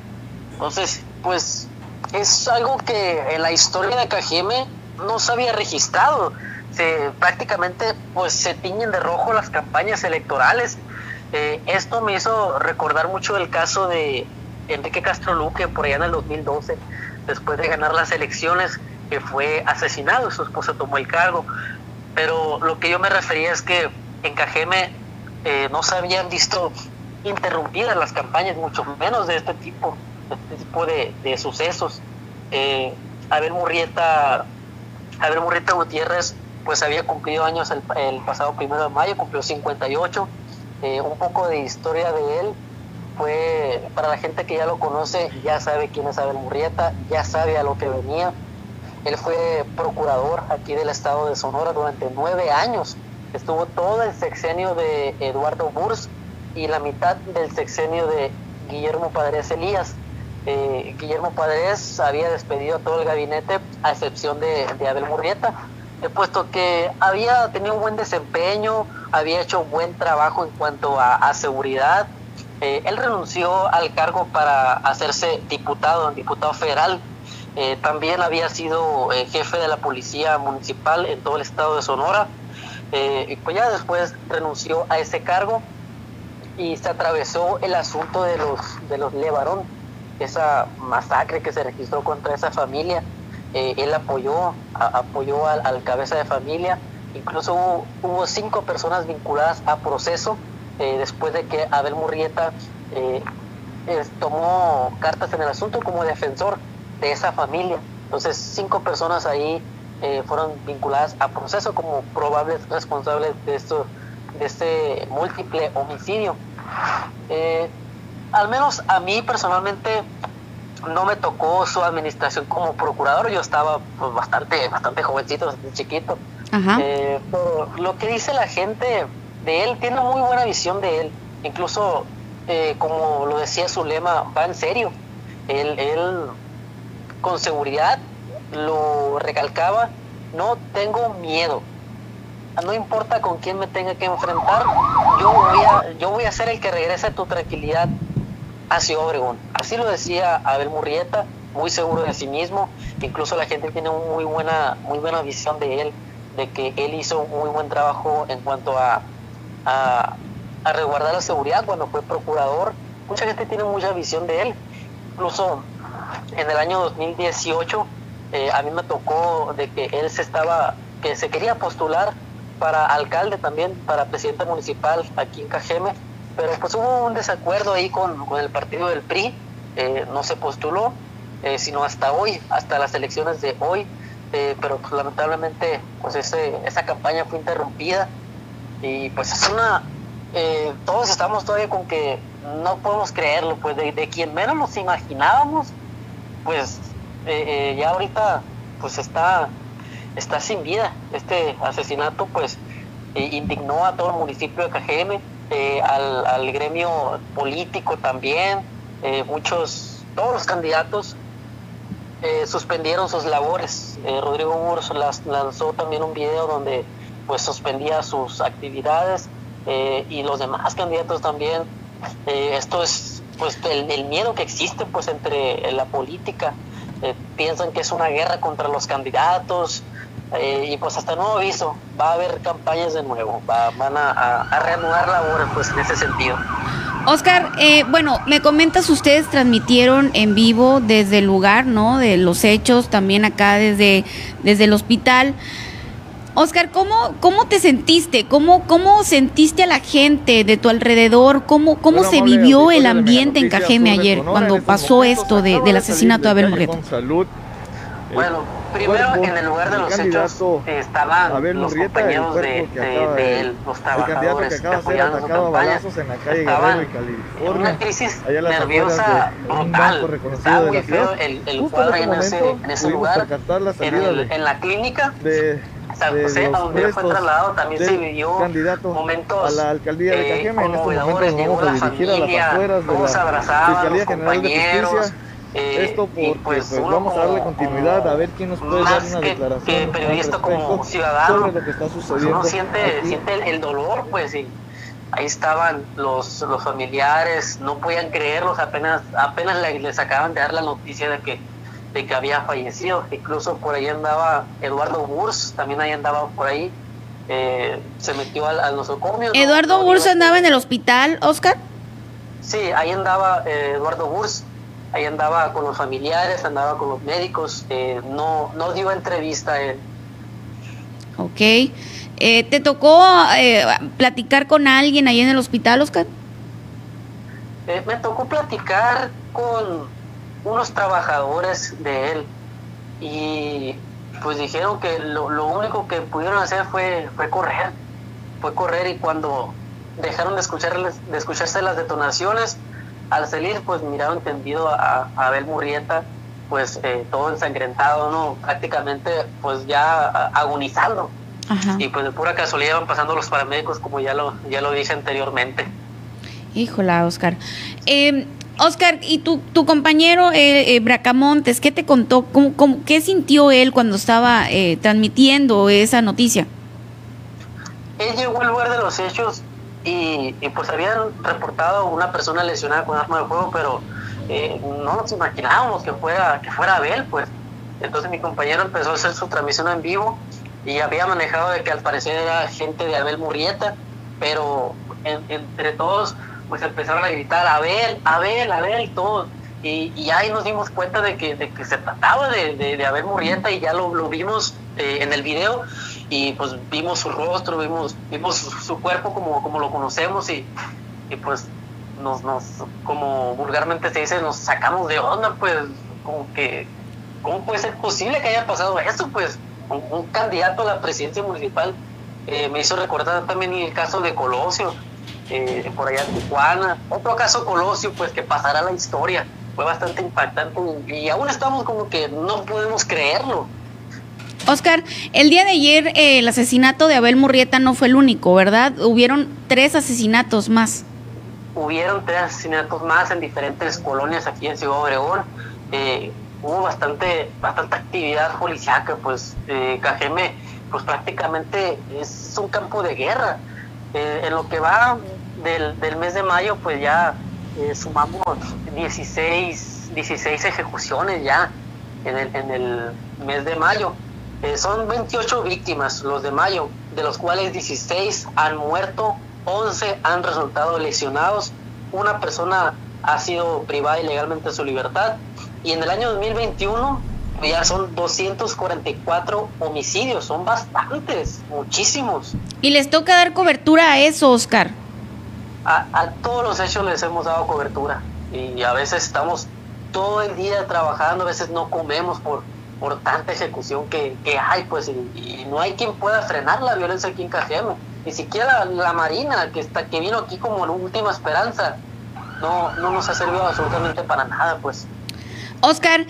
Speaker 7: Entonces, pues es algo que en la historia de Cajeme no se había registrado se prácticamente pues se tiñen de rojo las campañas electorales. Eh, esto me hizo recordar mucho el caso de Enrique Castro Luque por allá en el 2012, después de ganar las elecciones, que fue asesinado, su esposa tomó el cargo. Pero lo que yo me refería es que en Cajeme eh, no se habían visto interrumpidas las campañas, mucho menos de este tipo, de este tipo de, sucesos. Eh, Abel Murrieta, Abel Murrieta Gutiérrez pues había cumplido años el, pasado primero de mayo, cumplió 58. Eh, un poco de historia de él fue, para la gente que ya lo conoce, ya sabe quién es Abel Murrieta, ya sabe a lo que venía. Él fue procurador aquí del estado de Sonora durante nueve años. Estuvo todo el sexenio de Eduardo Burs y la mitad del sexenio de Guillermo Padres Elías. Eh, Guillermo Padres había despedido a todo el gabinete, a excepción de, de Abel Murrieta puesto que había tenido un buen desempeño, había hecho un buen trabajo en cuanto a, seguridad. Eh, él renunció al cargo para hacerse diputado, diputado federal. Eh, también había sido eh, jefe de la policía municipal en todo el estado de Sonora. y pues ya después renunció a ese cargo y se atravesó el asunto de los, de los Levarón, esa masacre que se registró contra esa familia. Eh, él apoyó, apoyó al, cabeza de familia, incluso hubo, cinco personas vinculadas a proceso eh, después de que Abel Murrieta eh, tomó cartas en el asunto como defensor de esa familia. Entonces cinco personas ahí fueron vinculadas a proceso como probables responsables de esto, de este múltiple homicidio. al menos a mí personalmente no me tocó su administración como procurador, yo estaba pues, bastante, bastante jovencito, bastante chiquito. Eh, lo que dice la gente de él, tiene muy buena visión de él, incluso eh, como lo decía su lema, va en serio. Él, él con seguridad lo recalcaba, no tengo miedo, no importa con quién me tenga que enfrentar, yo voy a, yo voy a ser el que regrese a tu tranquilidad hacia Obregón. Así lo decía Abel Murrieta, muy seguro de sí mismo. Incluso la gente tiene muy buena, muy buena visión de él, de que él hizo un muy buen trabajo en cuanto a, a, resguardar la seguridad cuando fue procurador. Mucha gente tiene mucha visión de él. Incluso en el año 2018 eh, a mí me tocó de que él se estaba, que se quería postular para alcalde también, para presidente municipal aquí en Cajeme pero pues hubo un desacuerdo ahí con, el partido del PRI, eh, no se postuló, eh, sino hasta hoy, hasta las elecciones de hoy, eh, pero pues, lamentablemente pues ese, esa campaña fue interrumpida y pues es una, todos estamos todavía con que no podemos creerlo, pues de, quien menos nos imaginábamos, pues ya ahorita pues está, está sin vida, este asesinato pues indignó a todo el municipio de Cajeme, eh, al, al gremio político también, eh, muchos, todos los candidatos eh, suspendieron sus labores. Eh, Rodrigo Murs las- lanzó también un video donde pues suspendía sus actividades y los demás candidatos también. Esto es pues el, miedo que existe pues entre la política. Piensan que es una guerra contra los candidatos eh, y pues hasta nuevo aviso va a haber campañas de nuevo, va- van a, a- a reanudar labores pues en ese sentido.
Speaker 1: Oscar, eh, bueno, me comentas, ustedes transmitieron en vivo desde el lugar, ¿no? De los hechos, también acá desde, desde el hospital. Oscar, ¿cómo, cómo te sentiste? ¿Cómo, ¿Cómo sentiste a la gente de tu alrededor? ¿Cómo, cómo
Speaker 8: Bueno,
Speaker 1: se vivió el ambiente en Cajeme ayer, cuando pasó esto de, del asesinato de Abel Murrieta?
Speaker 8: Con salud.
Speaker 7: Bueno, primero
Speaker 8: cuerpo
Speaker 7: en el lugar de los hechos estaban los compañeros de,
Speaker 8: que
Speaker 7: él, los
Speaker 8: que
Speaker 7: trabajadores que
Speaker 8: ser
Speaker 7: apoyaron su campaña.
Speaker 8: en la calle
Speaker 7: Estaban en una crisis nerviosa brutal. Estaba muy feo el, el cuadro
Speaker 8: en ese
Speaker 7: en ese lugar.
Speaker 8: la
Speaker 7: En, el- en la clínica
Speaker 8: de,
Speaker 7: San José, a donde fue trasladado, también se vivió momentos
Speaker 8: a la alcaldía de
Speaker 7: eh,
Speaker 8: Cajeme. En estos momentos vamos a dirigir a las afueras de
Speaker 7: todos
Speaker 8: la
Speaker 7: abrazaban,
Speaker 8: Fiscalía
Speaker 7: los
Speaker 8: General de
Speaker 7: compañeros,
Speaker 8: Justicia.
Speaker 7: Eh,
Speaker 8: Esto porque
Speaker 7: pues
Speaker 8: pues,
Speaker 7: uno
Speaker 8: vamos a darle continuidad a ver quién nos puede dar una
Speaker 7: que-
Speaker 8: declaración
Speaker 7: que periodista como ciudadano,
Speaker 8: sobre lo que está
Speaker 7: pues
Speaker 8: sucediendo.
Speaker 7: uno siente,
Speaker 8: aquí.
Speaker 7: siente el, el dolor, pues, y ahí estaban los, los familiares, no podían creerlos, apenas, apenas le- les acaban de dar la noticia de que, de que había fallecido, incluso por ahí andaba Eduardo Burs, también ahí andaba por ahí, eh, se metió al, al nosocomio. ¿no?
Speaker 1: ¿Eduardo
Speaker 7: No
Speaker 1: Burso
Speaker 7: iba-
Speaker 1: andaba en el hospital, Oscar?
Speaker 7: Sí, ahí andaba eh, Eduardo Burs, ahí andaba con los familiares, andaba con los médicos, eh, no, no dio entrevista a él.
Speaker 1: Ok. Eh, ¿Te tocó eh, platicar con alguien ahí en el hospital, Oscar?
Speaker 7: Eh, me tocó platicar con unos trabajadores de él y pues dijeron que lo, lo único que pudieron hacer fue, fue correr, fue correr y cuando dejaron de, escucharles, de escucharse las detonaciones, al salir pues miraron tendido a, a Abel Murrieta pues eh, todo ensangrentado, ¿no? Prácticamente pues ya agonizando
Speaker 1: Ajá.
Speaker 7: y pues de pura casualidad van pasando los paramédicos como ya lo, ya lo dije anteriormente.
Speaker 1: Híjola, Oscar. Eh, Oscar, ¿y tu, tu compañero eh, eh, Bracamontes, qué te contó? ¿Cómo, cómo- qué sintió él cuando estaba eh, transmitiendo esa noticia?
Speaker 7: Él llegó al lugar de los hechos y, pues habían reportado una persona lesionada con arma de fuego, pero eh, no nos imaginábamos que fuera, que fuera Abel, pues. Entonces mi compañero empezó a hacer su transmisión en vivo y había manejado de que al parecer era gente de Abel Murrieta, pero en- entre todos pues empezaron a gritar Abel, Abel, Abel todos. Y, y ahí nos dimos cuenta de que, de que se trataba de, de, de Abel Murrieta y ya lo, lo vimos eh, en el video y pues vimos su rostro, vimos, vimos su, cuerpo como, como lo conocemos y, y pues nos, nos, como vulgarmente se dice, nos sacamos de onda, pues como que, ¿cómo puede ser posible que haya pasado eso? Pues un, un candidato a la presidencia municipal eh, me hizo recordar también el caso de Colosio, eh, por allá en Tijuana, otro caso Colosio, pues que pasará la historia, fue bastante impactante y aún estamos como que no podemos creerlo.
Speaker 1: Oscar, el día de ayer eh, el asesinato de Abel Murrieta no fue el único, ¿verdad? Hubieron tres asesinatos más.
Speaker 7: hubieron tres asesinatos más en diferentes colonias aquí en Ciudad Obregón. Eh, hubo bastante, bastante actividad policíaca, pues eh, Cajeme pues prácticamente es un campo de guerra. En lo que va del, mes de mayo, pues ya sumamos 16, 16 ejecuciones ya en el mes de mayo. Eh, son 28 víctimas los de mayo, de los cuales 16 han muerto, 11 han resultado lesionados, una persona ha sido privada ilegalmente de su libertad y en el año 2021 ya son 244 homicidios, son bastantes, muchísimos.
Speaker 1: Y les toca dar cobertura a eso, Oscar.
Speaker 7: A, a todos los hechos les hemos dado cobertura y a veces estamos todo el día trabajando, a veces no comemos por, por tanta ejecución que, que hay, pues, y, y no hay quien pueda frenar la violencia aquí en Cajeme. Ni siquiera la, la Marina, que, está, que vino aquí como la última esperanza, no, no nos ha servido absolutamente para nada, pues.
Speaker 1: Oscar,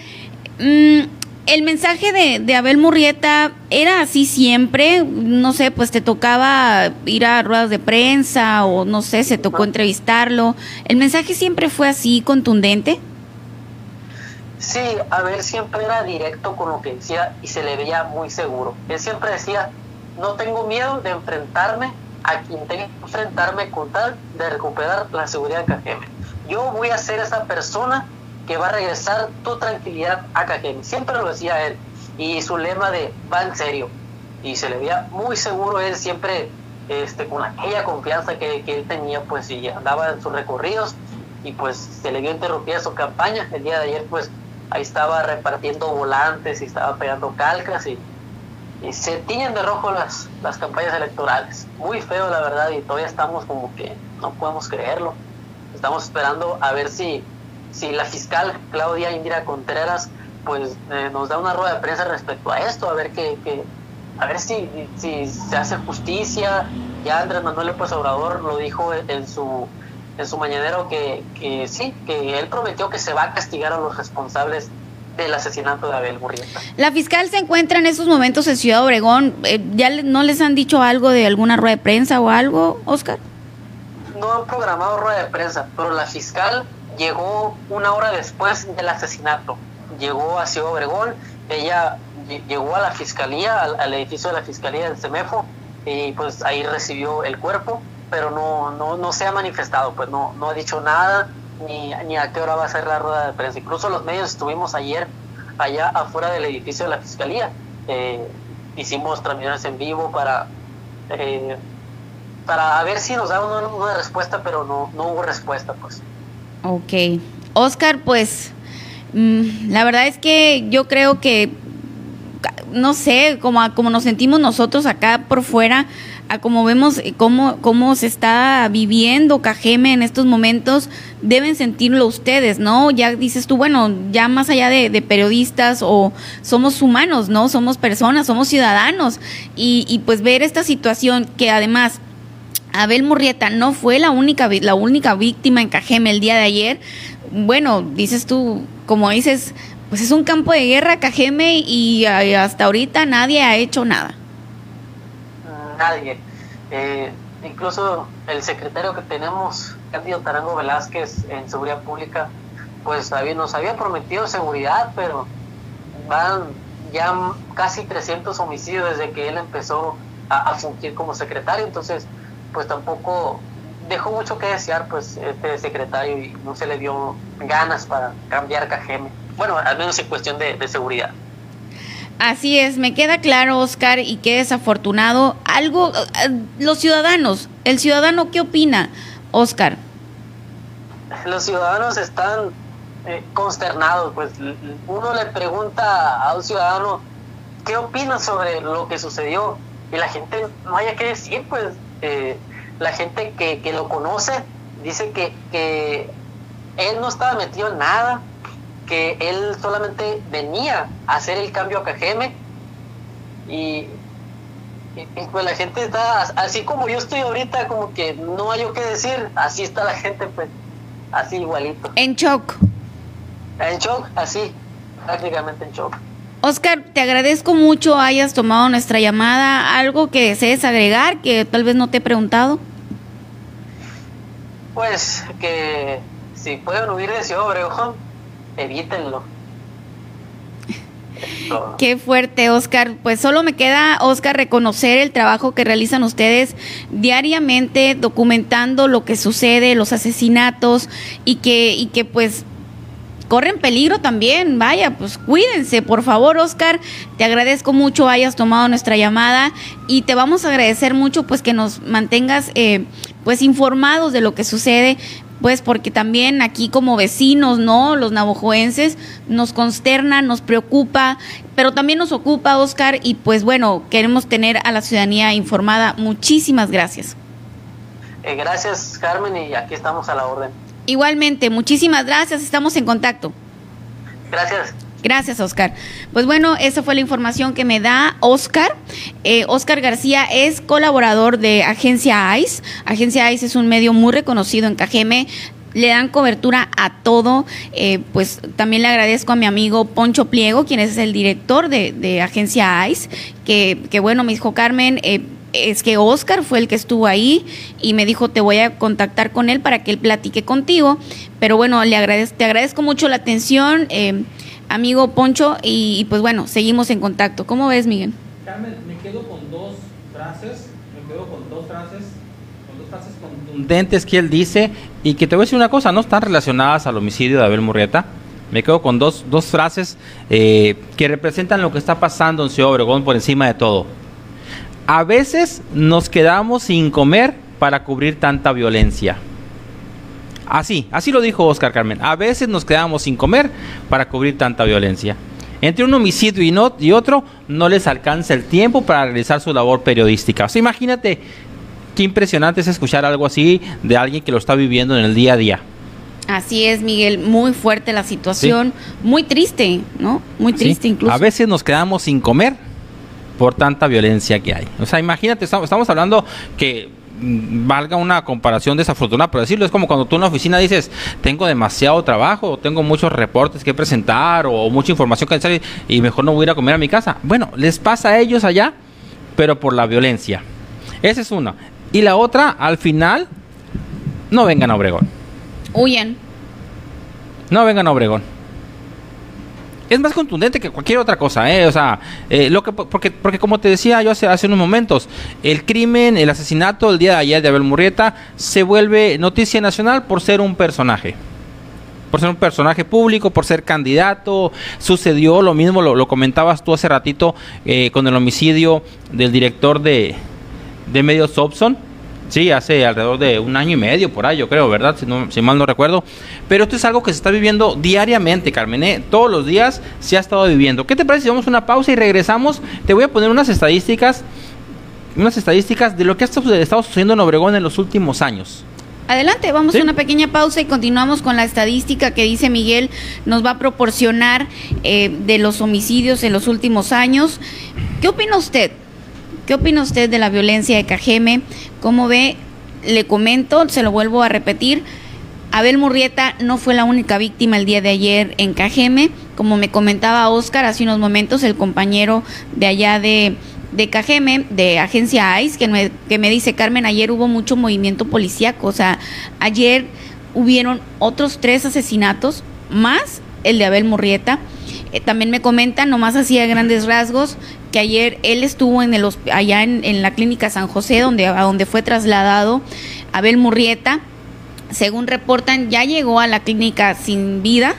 Speaker 1: mm, El mensaje de, de, Abel Murrieta era así siempre, no sé, pues te tocaba ir a ruedas de prensa o no sé, se tocó entrevistarlo. ¿El mensaje siempre fue así contundente?
Speaker 7: Sí, Abel siempre era directo con lo que decía y se le veía muy seguro. Él siempre decía, no tengo miedo de enfrentarme a quien tenga que enfrentarme con tal de recuperar la seguridad de Cajeme. Yo voy a ser esa persona que va a regresar tu tranquilidad a Cajeme. Siempre lo decía él. Y su lema de va en serio. Y se le veía muy seguro él siempre este, con aquella confianza que, que él tenía, pues, y andaba en sus recorridos. Y pues se le vio interrumpida su campaña. El día de ayer, pues, ahí estaba repartiendo volantes y estaba pegando calcas y, se tiñen de rojo las, las campañas electorales. Muy feo, la verdad, y todavía estamos como que no podemos creerlo. Estamos esperando a ver si, si la fiscal Claudia Indira Contreras pues eh, nos da una rueda de prensa respecto a esto, a ver qué, qué a ver si, si se hace justicia. Ya Andrés Manuel López Obrador lo dijo en su en su mañanero que, que sí, que él prometió que se va a castigar a los responsables del asesinato de Abel Murrieta.
Speaker 1: La fiscal se encuentra en esos momentos en Ciudad Obregón. Eh, ¿Ya no les han dicho algo de alguna rueda de prensa o algo, Oscar?
Speaker 7: No han programado rueda de prensa, pero la fiscal llegó una hora después del asesinato. Llegó a Ciudad Obregón, ella llegó a la fiscalía, al, al edificio de la fiscalía del CEMEFO, y pues ahí recibió el cuerpo pero no, no, no se ha manifestado, pues no, no ha dicho nada, ni, ni a qué hora va a ser la rueda de prensa. Incluso los medios estuvimos ayer allá afuera del edificio de la Fiscalía. Eh, hicimos transmisiones en vivo para, eh, para ver si nos daban una, respuesta, pero no, no hubo respuesta, pues.
Speaker 1: Ok. Oscar, pues mmm, la verdad es que yo creo que, no sé, como, como nos sentimos nosotros acá por fuera, a como vemos cómo, cómo se está viviendo Cajeme en estos momentos, deben sentirlo ustedes, ¿no? Ya dices tú, bueno, ya más allá de, de periodistas o somos humanos, ¿no? Somos personas, somos ciudadanos. Y, y pues ver esta situación que además Abel Murrieta no fue la única, la única víctima en Cajeme el día de ayer. Bueno, dices tú, como dices, pues es un campo de guerra Cajeme y hasta ahorita nadie ha hecho nada
Speaker 7: nadie. Eh, incluso el secretario que tenemos, Cándido Tarango Velázquez, en Seguridad Pública, pues había, nos había prometido seguridad, pero van ya casi 300 homicidios desde que él empezó a, a fungir como secretario, entonces pues tampoco dejó mucho que desear pues este secretario y no se le dio ganas para cambiar Cajeme, bueno, al menos en cuestión de, de seguridad.
Speaker 1: Así es, me queda claro, Oscar, y qué desafortunado. Algo, los ciudadanos, el ciudadano, ¿qué opina, Oscar?
Speaker 7: Los ciudadanos están eh, consternados, pues uno le pregunta a un ciudadano qué opina sobre lo que sucedió y la gente no haya que decir, pues eh, la gente que, que, lo conoce dice que, que él no estaba metido en nada, que él solamente venía a hacer el cambio a Cajeme y, y, y, pues la gente está así como yo estoy ahorita como que no hay yo qué decir así está la gente pues así igualito
Speaker 1: en shock
Speaker 7: en shock así prácticamente en shock
Speaker 1: Oscar, te agradezco mucho hayas tomado nuestra llamada. ¿Algo que desees agregar que tal vez no te he preguntado?
Speaker 7: Pues que si pueden huir de Ciudad Obregón, evítenlo.
Speaker 1: Qué fuerte, Oscar. Pues solo me queda, Oscar, reconocer el trabajo que realizan ustedes diariamente documentando lo que sucede, los asesinatos y que, y que pues corren peligro también. Vaya, pues cuídense, por favor, Oscar. Te agradezco mucho hayas tomado nuestra llamada y te vamos a agradecer mucho pues que nos mantengas eh, pues informados de lo que sucede pues porque también aquí como vecinos, ¿no? Los navajoenses nos consterna, nos preocupa, pero también nos ocupa, Oscar, y pues bueno, queremos tener a la ciudadanía informada. Muchísimas gracias.
Speaker 7: Eh, gracias, Carmen, y aquí estamos a la orden.
Speaker 1: Igualmente, muchísimas gracias, estamos en contacto.
Speaker 7: Gracias.
Speaker 1: Gracias, Oscar. Pues bueno, esa fue la información que me da Oscar. Eh, Oscar García es colaborador de Agencia ICE. Agencia ICE es un medio muy reconocido en Cajeme le dan cobertura a todo. Eh, pues también le agradezco a mi amigo Poncho Pliego, quien es el director de, de Agencia ICE, que, que, bueno, me dijo Carmen, eh, es que Oscar fue el que estuvo ahí y me dijo te voy a contactar con él para que él platique contigo. Pero bueno, le agradezco, te agradezco mucho la atención, eh, amigo Poncho, y, y, pues bueno, seguimos en contacto. ¿Cómo ves, Miguel?
Speaker 4: Carmen, me quedo con dos frases, me quedo con dos frases contundentes que él dice y que te voy a decir una cosa, no están relacionadas al homicidio de Abel Murrieta. Me quedo con dos, dos frases eh, que representan lo que está pasando en Ciudad Obregón por encima de todo. A veces nos quedamos sin comer para cubrir tanta violencia. Así, así lo dijo Oscar Carmen. A veces nos quedamos sin comer para cubrir tanta violencia. Entre un homicidio y, y otro no les alcanza el tiempo para realizar su labor periodística. O sea, imagínate qué impresionante es escuchar algo así de alguien que lo está viviendo en el día a día.
Speaker 1: Así es, Miguel, muy fuerte la situación, sí. muy triste, ¿no? Muy triste sí. incluso.
Speaker 4: A veces nos quedamos sin comer por tanta violencia que hay. O sea, imagínate, estamos hablando que valga una comparación desafortunada, pero decirlo es como cuando tú en la oficina dices, tengo demasiado trabajo, tengo muchos reportes que presentar o mucha información que hacer y mejor no voy a ir a comer a mi casa. Bueno, les pasa a ellos allá, pero por la violencia. Esa es una. Y la otra, al final, no vengan a Obregón.
Speaker 1: Huyen.
Speaker 4: No vengan a Obregón es más contundente que cualquier otra cosa, ¿eh? O sea, eh, lo que, porque, porque como te decía yo hace, hace unos momentos, el crimen, el asesinato el día de ayer de Abel Murrieta se vuelve noticia nacional por ser un personaje. Por ser un personaje público, por ser candidato. Sucedió lo mismo, lo, lo comentabas tú hace ratito eh, con el homicidio del director de, de medios Sobson Sí, hace alrededor de un año y medio por ahí, yo creo, ¿verdad? Si, no, si mal no recuerdo. Pero esto es algo que se está viviendo diariamente, Carmen. ¿eh? Todos los días se ha estado viviendo. ¿Qué te parece si vamos a una pausa y regresamos? Te voy a poner unas estadísticas, unas estadísticas de lo que ha estado sucediendo en Obregón en los últimos años.
Speaker 1: Adelante, vamos ¿Sí? a una pequeña pausa y continuamos con la estadística que dice Miguel nos va a proporcionar eh, de los homicidios en los últimos años. ¿Qué opina usted? ¿Qué opina usted de la violencia de Cajeme? ¿Cómo ve? Le comento, se lo vuelvo a repetir. Abel Murrieta no fue la única víctima el día de ayer en Cajeme. Como me comentaba Oscar hace unos momentos, el compañero de allá de, de Cajeme, de Agencia ICE, que me, dice, Carmen, ayer hubo mucho movimiento policíaco. O sea, ayer hubieron otros tres asesinatos, más el de Abel Murrieta. Eh, también me comentan, nomás así a grandes rasgos, que ayer él estuvo en el allá en, la clínica San José, donde, a donde fue trasladado Abel Murrieta. Según reportan, ya llegó a la clínica sin vida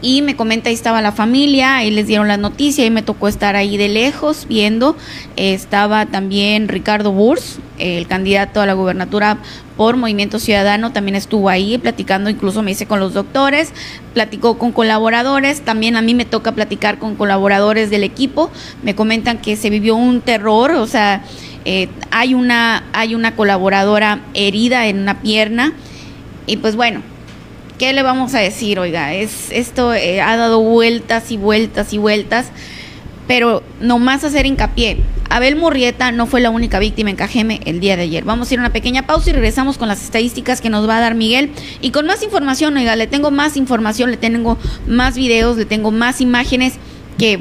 Speaker 1: y me comenta ahí estaba la familia, ahí les dieron la noticia y me tocó estar ahí de lejos viendo. Estaba también Ricardo Burs, el candidato a la gubernatura por Movimiento Ciudadano, también estuvo ahí platicando, incluso me hice con los doctores, platicó con colaboradores, también a mí me toca platicar con colaboradores del equipo, me comentan que se vivió un terror, o sea, eh, hay, una, hay una colaboradora herida en una pierna y pues bueno, ¿qué le vamos a decir? Oiga, es, esto eh, ha dado vueltas y vueltas y vueltas, pero nomás hacer hincapié. Abel Murrieta no fue la única víctima en Cajeme el día de ayer. Vamos a ir a una pequeña pausa y regresamos con las estadísticas que nos va a dar Miguel. Y con más información, oiga, le tengo más información, le tengo más videos, le tengo más imágenes que,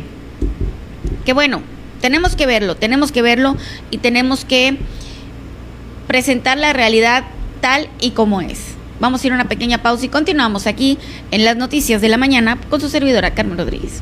Speaker 1: que bueno, tenemos que verlo, tenemos que verlo y tenemos que presentar la realidad tal y como es. Vamos a ir a una pequeña pausa y continuamos aquí en las noticias de la mañana con su servidora Carmen Rodríguez.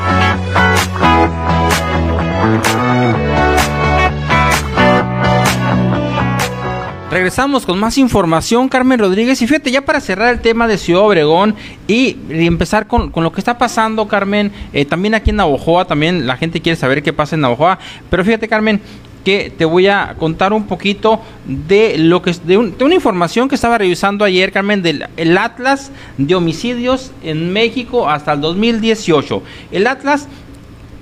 Speaker 4: Regresamos con más información, Carmen Rodríguez. Y fíjate, ya para cerrar el tema de Ciudad Obregón y, empezar con, con, lo que está pasando, Carmen, eh, también aquí en Navojoa, también la gente quiere saber qué pasa en Navojoa. Pero fíjate, Carmen, que te voy a contar un poquito de lo que de, un, de, una información que estaba revisando ayer, Carmen, del el Atlas de homicidios en México hasta el 2018. El Atlas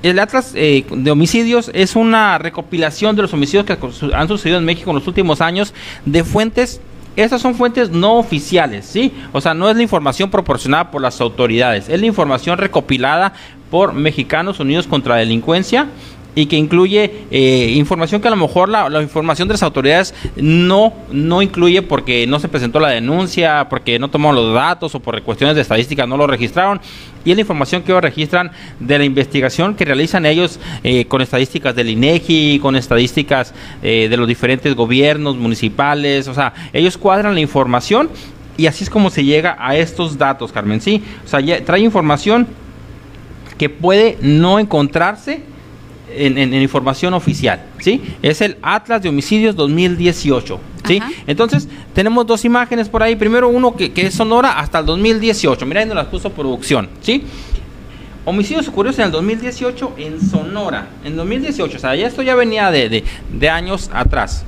Speaker 4: el Atlas eh, de homicidios es una recopilación de los homicidios que han sucedido en México en los últimos años de fuentes estas son fuentes no oficiales, ¿sí? O sea, no es la información proporcionada por las autoridades, es la información recopilada por Mexicanos Unidos contra la Delincuencia y que incluye eh, información que a lo mejor la, información de las autoridades no, no incluye porque no se presentó la denuncia, porque no tomaron los datos o por cuestiones de estadística no lo registraron. Y es la información que ellos registran de la investigación que realizan ellos eh, con estadísticas del INEGI, con estadísticas eh, de los diferentes gobiernos municipales. O sea, ellos cuadran la información y así es como se llega a estos datos, Carmen. Sí, o sea, trae información que puede no encontrarse en, en, en, información oficial, ¿sí? Es el Atlas de Homicidios 2018, ¿sí? Ajá. Entonces, tenemos dos imágenes por ahí. Primero uno que, que, es Sonora hasta el 2018. Mira, ahí nos las puso producción, ¿sí? Homicidios ocurridos en el 2018 en Sonora. En 2018, o sea, ya esto ya venía de, de, de años atrás.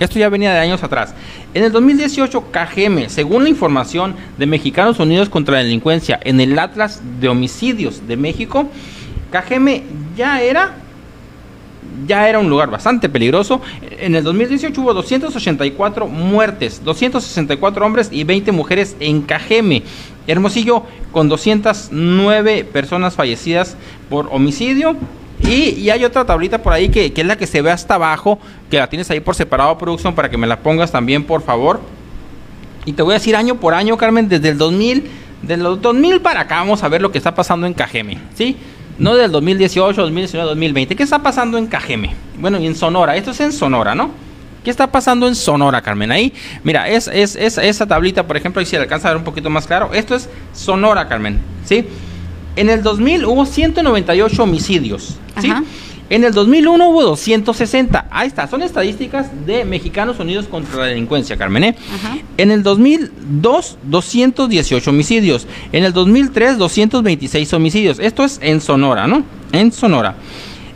Speaker 4: Esto ya venía de años atrás. En el 2018, KGM, según la información de Mexicanos Unidos contra la Delincuencia en el Atlas de Homicidios de México, KGM ya era ya era un lugar bastante peligroso. En el 2018 hubo 284 muertes, 264 hombres y 20 mujeres en Cajeme. Hermosillo con 209 personas fallecidas por homicidio. Y, hay otra tablita por ahí que, que, es la que se ve hasta abajo, que la tienes ahí por separado, producción, para que me la pongas también, por favor. Y te voy a decir año por año, Carmen, desde el 2000, de los 2000 para acá, vamos a ver lo que está pasando en Cajeme, ¿sí? No del 2018, 2019, 2020. ¿Qué está pasando en Cajeme? Bueno, y en Sonora. Esto es en Sonora, ¿no? ¿Qué está pasando en Sonora, Carmen? Ahí, mira, es, es, es esa tablita, por ejemplo, ahí si alcanza a ver un poquito más claro. Esto es Sonora, Carmen, ¿sí? En el 2000 hubo 198 homicidios, ¿sí? Ajá. En el 2001 hubo 260. Ahí está, son estadísticas de Mexicanos Unidos contra la Delincuencia, Carmen. ¿eh? En el 2002, 218 homicidios. En el 2003, 226 homicidios. Esto es en Sonora, ¿no? En Sonora.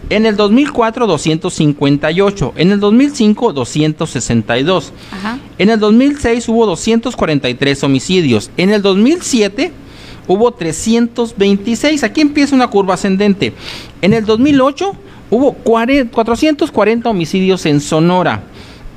Speaker 4: En el 2004, 258. En el 2005, 262. Ajá. En el 2006 hubo 243 homicidios. En el 2007 hubo 326. Aquí empieza una curva ascendente. En el 2008 hubo 40, 440 homicidios en Sonora.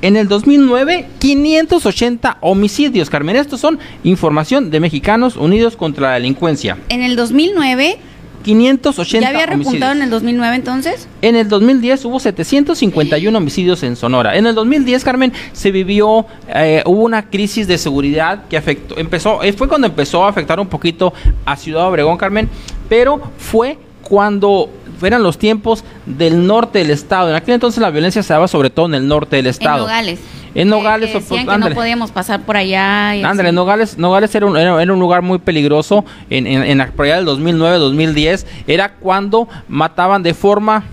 Speaker 4: En el 2009, 580 homicidios, Carmen. Estos son información de Mexicanos Unidos contra la Delincuencia.
Speaker 1: En el 2009...
Speaker 4: 580
Speaker 1: ¿Ya había repuntado en el 2009 entonces?
Speaker 4: En el 2010 hubo 751 homicidios en Sonora. En el 2010, Carmen, se vivió, eh, hubo una crisis de seguridad que afectó, empezó, eh, fue cuando empezó a afectar un poquito a Ciudad Obregón, Carmen, pero fue cuando eran los tiempos del norte del estado. En aquel entonces la violencia se daba sobre todo en el norte del estado. En
Speaker 1: Nogales.
Speaker 4: En Nogales.
Speaker 1: Que, que decían que no podíamos pasar por allá.
Speaker 4: Ándale, Nogales, Nogales era un, era, era un, lugar muy peligroso en, en, en la por allá del 2009, 2010. Era cuando mataban de forma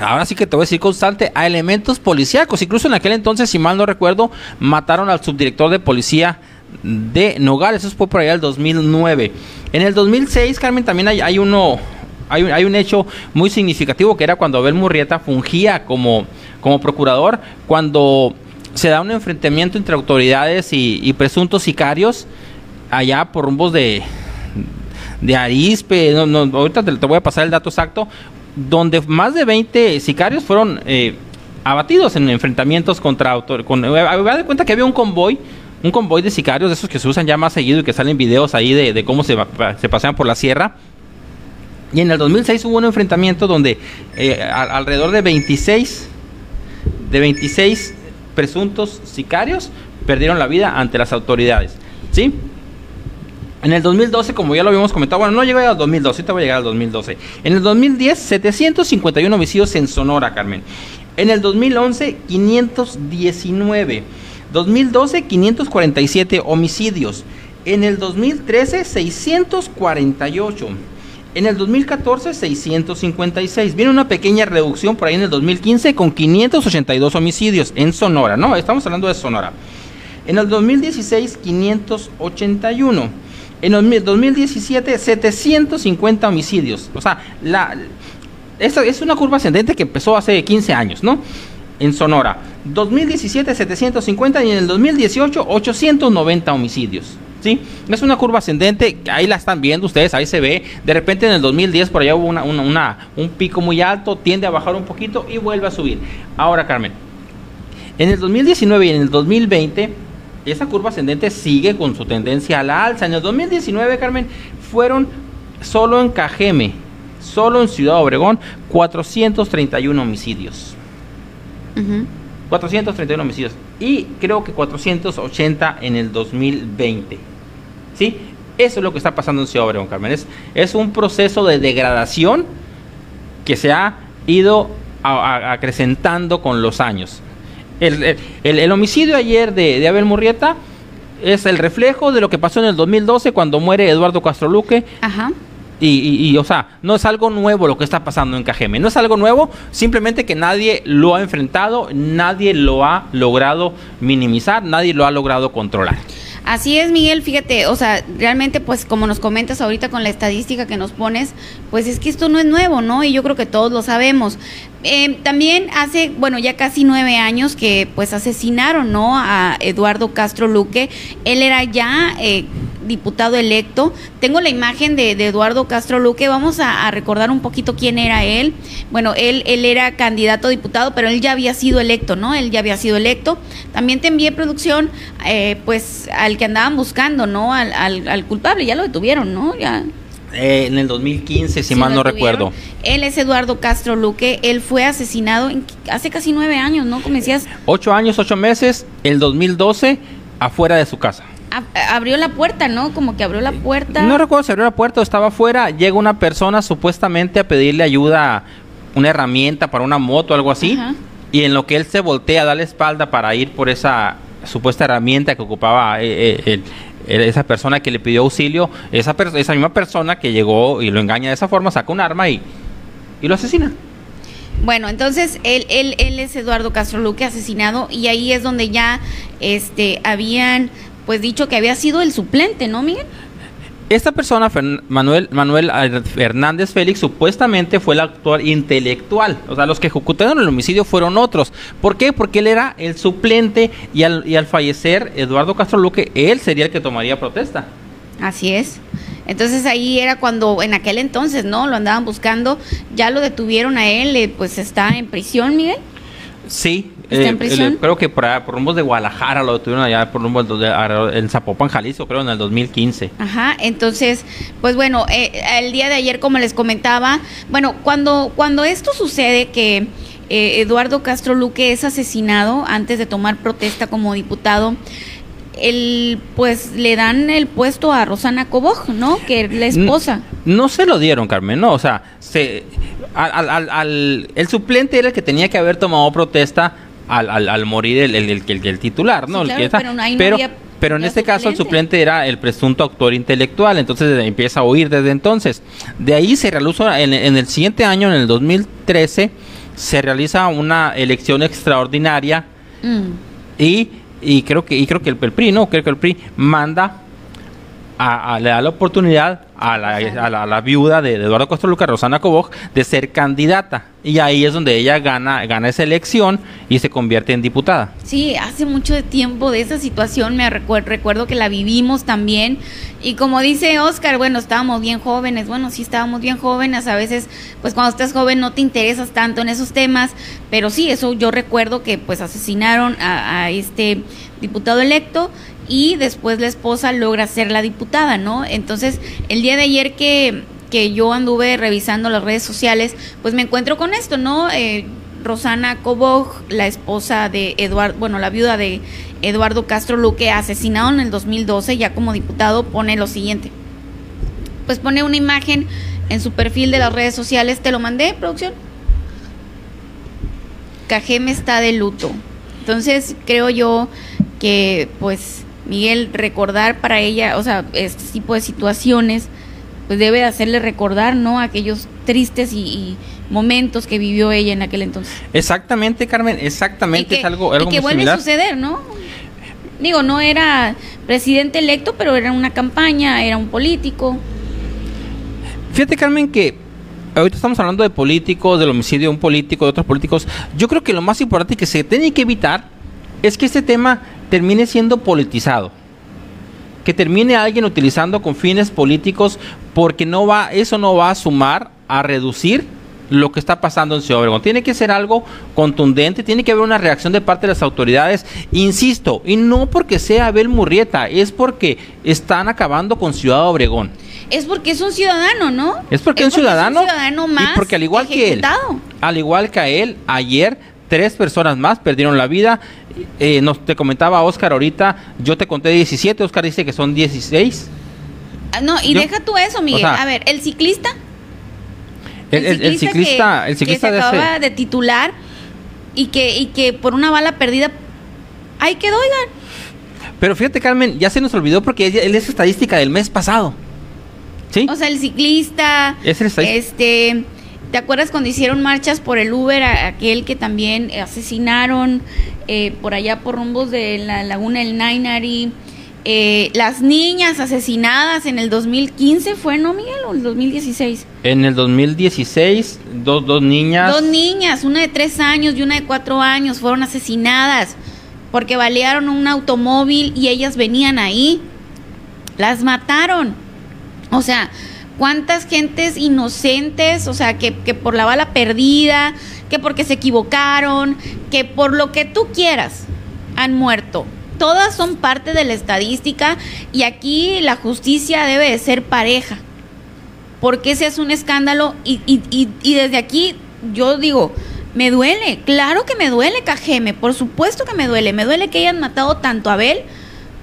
Speaker 4: ahora sí que te voy a decir constante, a elementos policíacos. Incluso en aquel entonces, si mal no recuerdo, mataron al subdirector de policía de Nogales. Eso fue por allá del 2009. En el 2006, Carmen, también hay, hay uno, hay un, hay un, hecho muy significativo que era cuando Abel Murrieta fungía como, como procurador, cuando se da un enfrentamiento entre autoridades y, presuntos sicarios allá por rumbos de, de Arispe, no, no, ahorita te, te, voy a pasar el dato exacto, donde más de 20 sicarios fueron eh, abatidos en enfrentamientos contra autor. Con, eh, de cuenta que había un convoy, un convoy de sicarios, de esos que se usan ya más seguido y que salen videos ahí de, de cómo se, se pasean por la sierra. Y en el 2006 hubo un enfrentamiento donde eh, alrededor de 26, de 26 presuntos sicarios perdieron la vida ante las autoridades. ¿Sí? En el 2012, como ya lo habíamos comentado, bueno, no llegué al 2012, ahorita voy a llegar al 2012. En el 2010, 751 homicidios en Sonora, Carmen. En el 2011, 519. 2012, 547 homicidios. En el 2013, 648. En el 2014, 656. Viene una pequeña reducción por ahí en el 2015 con 582 homicidios en Sonora, ¿no? Estamos hablando de Sonora. En el 2016, 581. En el 2017, 750 homicidios. O sea, la, esta es una curva ascendente que empezó hace 15 años, ¿no? En Sonora. 2017, 750 y en el 2018, 890 homicidios. ¿Sí? Es una curva ascendente, ahí la están viendo ustedes, ahí se ve. De repente en el 2010 por allá hubo una, una- una- un pico muy alto, tiende a bajar un poquito y vuelve a subir. Ahora, Carmen, en el 2019 y en el 2020, esa curva ascendente sigue con su tendencia a la alza. En el 2019, Carmen, fueron solo en Cajeme, solo en Ciudad Obregón, 431 homicidios.
Speaker 1: Ujú.
Speaker 4: 431 homicidios. Y creo que 480 en el 2020. ¿Sí? Eso es lo que está pasando en Ciudad Obregón, Carmen. Es, es un proceso de degradación que se ha ido a- a- acrecentando con los años. El, el- el- el homicidio ayer de, de Abel Murrieta es el reflejo de lo que pasó en el 2012 cuando muere Eduardo Castro Luque
Speaker 1: Ajá.
Speaker 4: y, y- y, o sea, no es algo nuevo lo que está pasando en Cajeme. No es algo nuevo, simplemente que nadie lo ha enfrentado, nadie lo ha logrado minimizar, nadie lo ha logrado controlar.
Speaker 1: Así es, Miguel, fíjate, o sea, realmente pues como nos comentas ahorita con la estadística que nos pones, pues es que esto no es nuevo, ¿no? Y yo creo que todos lo sabemos. Eh, también hace, bueno, ya casi nueve años que pues asesinaron, ¿no? A Eduardo Castro Luque. Él era ya eh, diputado electo. Tengo la imagen de, de Eduardo Castro Luque. Vamos a, a recordar un poquito quién era él. Bueno, él, él era candidato a diputado, pero él ya había sido electo, ¿no? Él ya había sido electo. También te envié producción, eh, pues al que andaban buscando, ¿no? Al, al, al culpable, ya lo detuvieron, ¿no? Ya.
Speaker 4: Eh, en el 2015, si
Speaker 1: Sí,
Speaker 4: mal no recuerdo.
Speaker 1: Él es Eduardo Castro Luque. Él fue asesinado en- hace casi nueve años, ¿no? Como decías,
Speaker 4: Ocho años, ocho meses, el 2012, afuera de su casa.
Speaker 1: Abrió la puerta, ¿no? Como que abrió la puerta.
Speaker 4: No recuerdo si abrió la puerta o estaba afuera. Llega una persona supuestamente a pedirle ayuda, una herramienta para una moto o algo así.
Speaker 1: Ajá.
Speaker 4: Y en lo que él se voltea, da la espalda para ir por esa supuesta herramienta que ocupaba eh, eh, el- el- esa persona que le pidió auxilio, esa, esa misma persona que llegó y lo engaña de esa forma, saca un arma y, y lo asesina.
Speaker 1: Bueno, entonces él, él, él es Eduardo Castro Luque asesinado y ahí es donde ya este habían pues dicho que había sido el suplente, ¿no, Miguel?
Speaker 4: Esta persona, Manuel, Manuel Hernández Félix, supuestamente fue el actor intelectual. O sea, los que ejecutaron el homicidio fueron otros. ¿Por qué? Porque él era el suplente y al, y al fallecer Eduardo Castro Luque, él sería el que tomaría protesta.
Speaker 1: Así es. Entonces ahí era cuando en aquel entonces, ¿no? Lo andaban buscando, ya lo detuvieron a él, eh, pues está en prisión, Miguel.
Speaker 4: Sí,
Speaker 1: ¿Está
Speaker 4: eh,
Speaker 1: en prisión?
Speaker 4: creo que por, por rumbos de Guadalajara lo detuvieron allá, por rumbos de, en Zapopan, Jalisco, creo, en el 2015.
Speaker 1: Ajá, entonces, pues bueno, eh, el día de ayer, como les comentaba, bueno, cuando, cuando esto sucede que eh, Eduardo Castro Luque es asesinado antes de tomar protesta como diputado, el, pues le dan el puesto a Rosana Coboj, ¿no? Que es la esposa.
Speaker 4: No se lo dieron, Carmen, no, o sea, se, al- al- al- el suplente era el que tenía que haber tomado protesta al, al- al morir el, el- el- el- titular, ¿no?
Speaker 1: Sí,
Speaker 4: El que está-
Speaker 1: pero no
Speaker 4: pero, pero en este caso el
Speaker 1: suplente.
Speaker 4: era el presunto autor intelectual, entonces empieza a huir desde entonces. De ahí se realizó, en, en el siguiente año, en el 2013, se realiza una elección extraordinaria
Speaker 1: Mm.
Speaker 4: y, y creo que y creo que el, el PRI, ¿no? Creo que el PRI manda a, a- le da la oportunidad a la, a la, viuda de, de Eduardo Castro Luca, Rosana Coboj, de ser candidata. Y ahí es donde ella gana, gana esa elección y se convierte en diputada.
Speaker 1: Sí, hace mucho tiempo de esa situación me recuerdo, recuerdo que la vivimos también. Y como dice Oscar, bueno, estábamos bien jóvenes, bueno, sí estábamos bien jóvenes, a veces pues cuando estás joven no te interesas tanto en esos temas, pero sí, eso yo recuerdo que pues asesinaron a, a este diputado electo y después la esposa logra ser la diputada, ¿no? Entonces, el día de ayer que, que yo anduve revisando las redes sociales, pues me encuentro con esto, ¿no? Eh, Rosana Coboj, la esposa de Eduardo, bueno, la viuda de Eduardo Castro Luque, asesinado en el 2012, ya como diputado, pone lo siguiente. Pues pone una imagen en su perfil de las redes sociales, te lo mandé, producción. Cajeme está de luto. Entonces, creo yo que, pues, Miguel, recordar para ella, o sea, este tipo de situaciones, pues debe de hacerle recordar, ¿no? Aquellos tristes y, y momentos que vivió ella en aquel entonces.
Speaker 4: Exactamente, Carmen, exactamente,
Speaker 1: que-
Speaker 4: es algo, algo
Speaker 1: y que
Speaker 4: muy
Speaker 1: vuelve
Speaker 4: similar.
Speaker 1: a suceder, ¿no? Digo, no era presidente electo, pero era una campaña, era un político.
Speaker 4: Fíjate, Carmen, que ahorita estamos hablando de políticos, del homicidio de un político, de otros políticos. Yo creo que lo más importante que se tiene que evitar es que este tema termine siendo politizado. Que termine alguien utilizando con fines políticos, porque no va, eso no va a sumar a reducir lo que está pasando en Ciudad Obregón. Tiene que ser algo contundente, tiene que haber una reacción de parte de las autoridades, insisto, y no porque sea Abel Murrieta, es porque están acabando con Ciudad Obregón.
Speaker 1: Es porque es un ciudadano, ¿no?
Speaker 4: Es porque es un ciudadano.
Speaker 1: Es un ciudadano más.
Speaker 4: y porque al igual que él, al igual que a él, ayer tres personas más perdieron la vida. Eh, nos te comentaba Oscar ahorita, yo te conté 17, Oscar dice que son 16.
Speaker 1: Ah, No, y
Speaker 4: Yo-
Speaker 1: deja tú eso, Miguel.
Speaker 4: o sea,
Speaker 1: a ver, el ciclista.
Speaker 4: El, el- el ciclista,
Speaker 1: que,
Speaker 4: el ciclista
Speaker 1: que
Speaker 4: de
Speaker 1: se
Speaker 4: ese-
Speaker 1: acaba de titular y que, y que por una bala perdida. Ahí quedó, oigan.
Speaker 4: Pero fíjate, Carmen, ya se nos olvidó porque él, él es estadística del mes pasado. ¿Sí?
Speaker 1: O sea, el ciclista.
Speaker 4: Es el estadista.
Speaker 1: Este. ¿Te acuerdas cuando hicieron marchas por el Uber, a- aquel que también asesinaron eh, por allá por rumbos de la laguna del Nainari? Eh, las niñas asesinadas en el 2015 fue, ¿no, Miguel? ¿O el 2016?
Speaker 4: En el 2016, dos, dos niñas.
Speaker 1: Dos niñas, una de tres años y una de cuatro años, fueron asesinadas porque balearon un automóvil y ellas venían ahí. Las mataron. O sea, cuántas gentes inocentes, o sea, que, que por la bala perdida, que porque se equivocaron, que por lo que tú quieras, han muerto. Todas son parte de la estadística y aquí la justicia debe de ser pareja porque ese es un escándalo y, y- y- y desde aquí yo digo, me duele, claro que me duele Cajeme, por supuesto que me duele, me duele que hayan matado tanto a Abel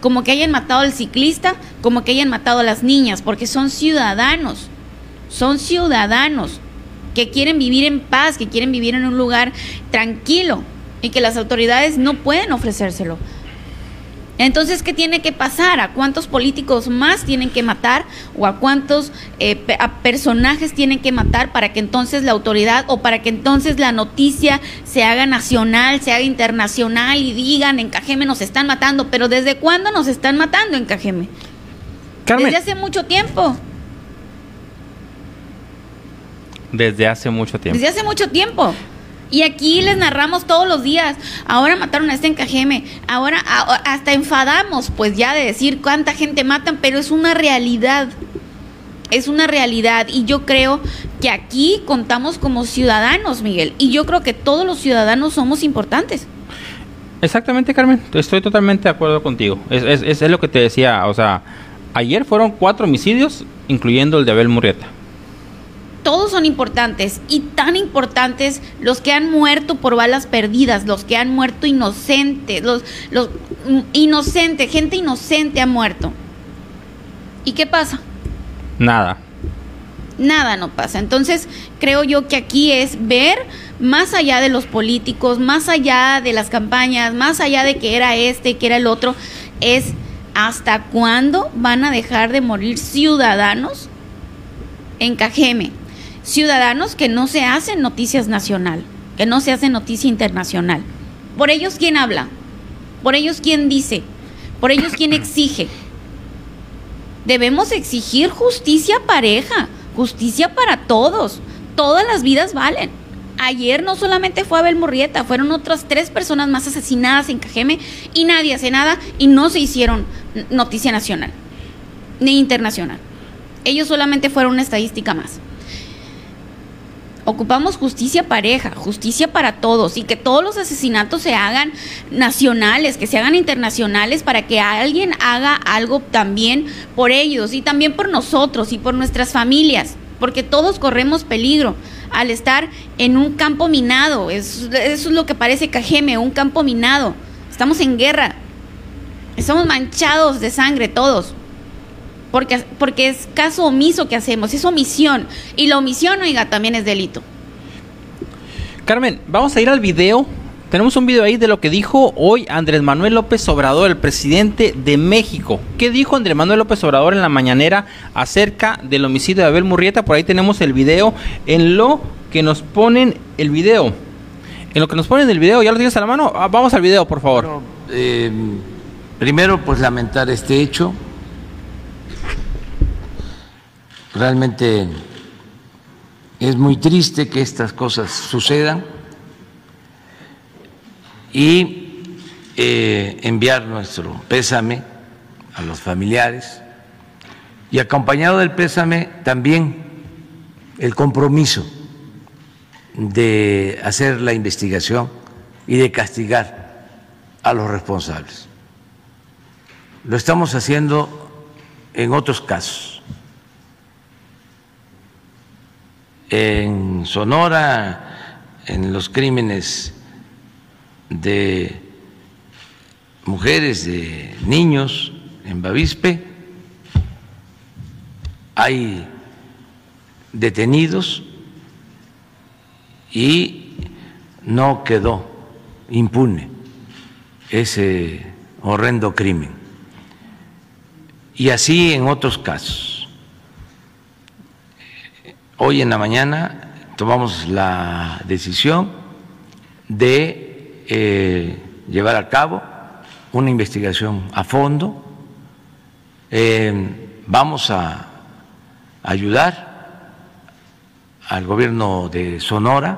Speaker 1: como que hayan matado al ciclista, como que hayan matado a las niñas, porque son ciudadanos, son ciudadanos que quieren vivir en paz, que quieren vivir en un lugar tranquilo y que las autoridades no pueden ofrecérselo. Entonces, ¿qué tiene que pasar? ¿A cuántos políticos más tienen que matar? ¿O a cuántos eh, a personajes tienen que matar para que entonces la autoridad o para que entonces la noticia se haga nacional, se haga internacional y digan en Cajeme nos están matando? Pero ¿desde cuándo nos están matando en Cajeme?
Speaker 4: Carmen,
Speaker 1: Desde hace mucho tiempo.
Speaker 4: desde hace mucho tiempo.
Speaker 1: Desde hace mucho tiempo. Y aquí les narramos todos los días. Ahora mataron a este en Cajeme. Ahora hasta enfadamos, pues ya de decir cuánta gente matan, pero es una realidad. Es una realidad. Y yo creo que aquí contamos como ciudadanos, Miguel. Y yo creo que todos los ciudadanos somos importantes.
Speaker 4: Exactamente, Carmen. Estoy totalmente de acuerdo contigo. Es, es, es- es lo que te decía. O sea, ayer fueron cuatro homicidios, incluyendo el de Abel Murrieta.
Speaker 1: Todos son importantes y tan importantes los que han muerto por balas perdidas, los que han muerto inocentes, los, los mm, inocente, gente inocente ha muerto. ¿Y qué pasa?
Speaker 4: Nada.
Speaker 1: Nada no pasa. Entonces, creo yo que aquí es ver más allá de los políticos, más allá de las campañas, más allá de que era este, que era el otro, es hasta cuándo van a dejar de morir ciudadanos en Cajeme. Ciudadanos que no se hacen noticias nacional, que no se hacen noticia internacional. Por ellos, ¿quién habla? Por ellos, ¿quién dice? Por ellos, ¿quién exige? Debemos exigir justicia pareja, justicia para todos. Todas las vidas valen. Ayer no solamente fue Abel Murrieta, fueron otras tres personas más asesinadas en Cajeme y nadie hace nada y no se hicieron noticia nacional ni internacional. Ellos solamente fueron una estadística más. Ocupamos justicia pareja, justicia para todos y que todos los asesinatos se hagan nacionales, que se hagan internacionales para que alguien haga algo también por ellos y también por nosotros y por nuestras familias, porque todos corremos peligro al estar en un campo minado. Es- eso es lo que parece Cajeme, un campo minado. Estamos en guerra. Estamos manchados de sangre todos. Porque, porque es caso omiso que hacemos, es omisión. Y la omisión, oiga, también es delito.
Speaker 4: Carmen, vamos a ir al video. Tenemos un video ahí de lo que dijo hoy Andrés Manuel López Obrador, el presidente de México. ¿Qué dijo Andrés Manuel López Obrador en la mañanera acerca del homicidio de Abel Murrieta? Por ahí tenemos el video en lo que nos ponen el video. En lo que nos ponen el video, ¿ya lo tienes a la mano? Ah, vamos al video, por favor.
Speaker 9: Eh, primero, pues lamentar este hecho. Realmente es muy triste que estas cosas sucedan y eh, enviar nuestro pésame a los familiares y acompañado del pésame también el compromiso de hacer la investigación y de castigar a los responsables. Lo estamos haciendo en otros casos. En Sonora, en los crímenes de mujeres, de niños, en Bavispe, hay detenidos y no quedó impune ese horrendo crimen. Y así en otros casos. Hoy en la mañana tomamos la decisión de eh, llevar a cabo una investigación a fondo. Eh, vamos a ayudar al gobierno de Sonora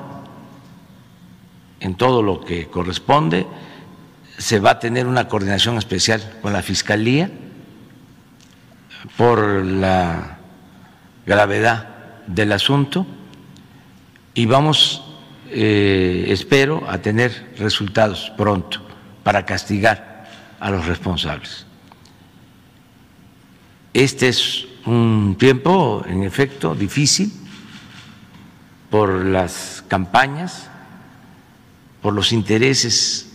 Speaker 9: en todo lo que corresponde. Se va a tener una coordinación especial con la Fiscalía por la gravedad del asunto y vamos, eh, espero, a tener resultados pronto para castigar a los responsables. Este es un tiempo, en efecto, difícil por las campañas, por los intereses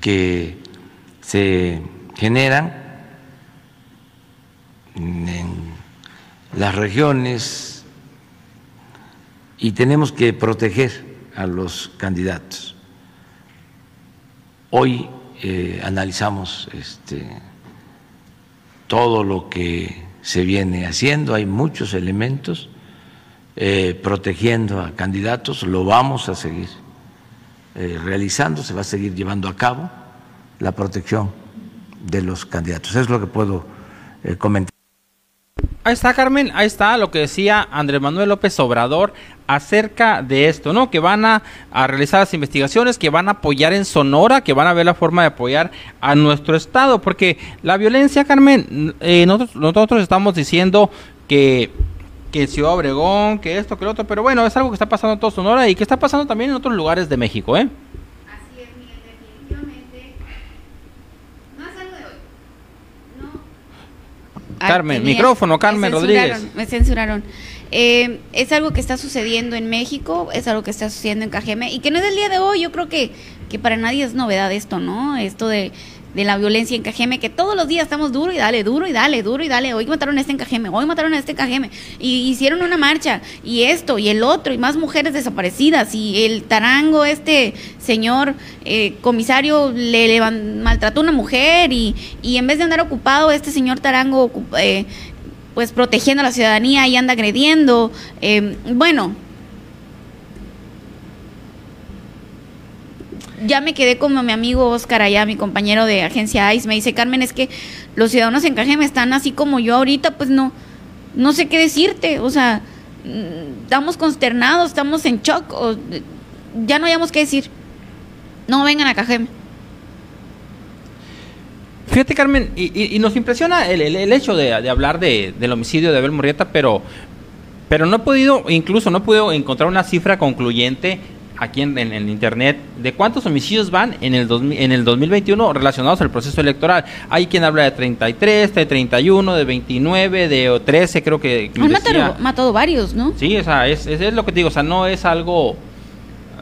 Speaker 9: que se generan en las regiones y tenemos que proteger a los candidatos. Hoy eh, analizamos este, todo lo que se viene haciendo, hay muchos elementos eh, protegiendo a candidatos, lo vamos a seguir eh, realizando, se va a seguir llevando a cabo la protección de los candidatos. Es lo que puedo comentar.
Speaker 4: Ahí está, Carmen, ahí está lo que decía Andrés Manuel López Obrador acerca de esto, ¿no? Que van a, realizar las investigaciones, que van a apoyar en Sonora, que van a ver la forma de apoyar a nuestro estado, porque la violencia, Carmen, eh, nosotros, nosotros estamos diciendo que que Ciudad Obregón, que esto, que lo otro, pero bueno, es algo que está pasando en todo Sonora y que está pasando también en otros lugares de México, ¿eh?
Speaker 1: Así es, Miguel, definitivamente. No es algo de hoy. No.
Speaker 4: Carmen,
Speaker 1: tenía-
Speaker 4: micrófono,
Speaker 1: me
Speaker 4: Carmen
Speaker 1: censuraron,
Speaker 4: Rodríguez.
Speaker 1: Me censuraron. Eh, es algo que está sucediendo en México, es algo que está sucediendo en Cajeme y que no es del día de hoy. Yo creo que, que para nadie es novedad esto, ¿no? Esto de, de la violencia en Cajeme, que todos los días estamos duro y dale, duro y dale, duro y dale. Hoy mataron a este en Cajeme, hoy mataron a este en Cajeme. Y hicieron una marcha, y esto, y el otro, y más mujeres desaparecidas. Y el tarango, este señor eh, comisario, le, levan- maltrató a una mujer. Y, y en vez de andar ocupado, este señor tarango, eh, pues protegiendo a la ciudadanía y anda agrediendo. Eh, bueno, ya me quedé como mi amigo Oscar allá, mi compañero de agencia ICE, me dice, Carmen, es que los ciudadanos en Cajeme están así como yo ahorita, pues no, no sé qué decirte, o sea, mm, estamos consternados, estamos en shock, ya no hayamos qué decir. No vengan a Cajeme.
Speaker 4: Fíjate, Carmen, y, nos impresiona el, el- el hecho de, de hablar de, del homicidio de Abel Murrieta, pero, pero no he podido, incluso no he podido encontrar una cifra concluyente aquí en, en- en internet de cuántos homicidios van en el, 2000 en el 2021 relacionados al proceso electoral. Hay quien habla de 33, de 31, de 29, de 13, creo que...
Speaker 1: Han matado varios, ¿no?
Speaker 4: Sí, o sea, es, es, es lo que te digo, o sea, no es algo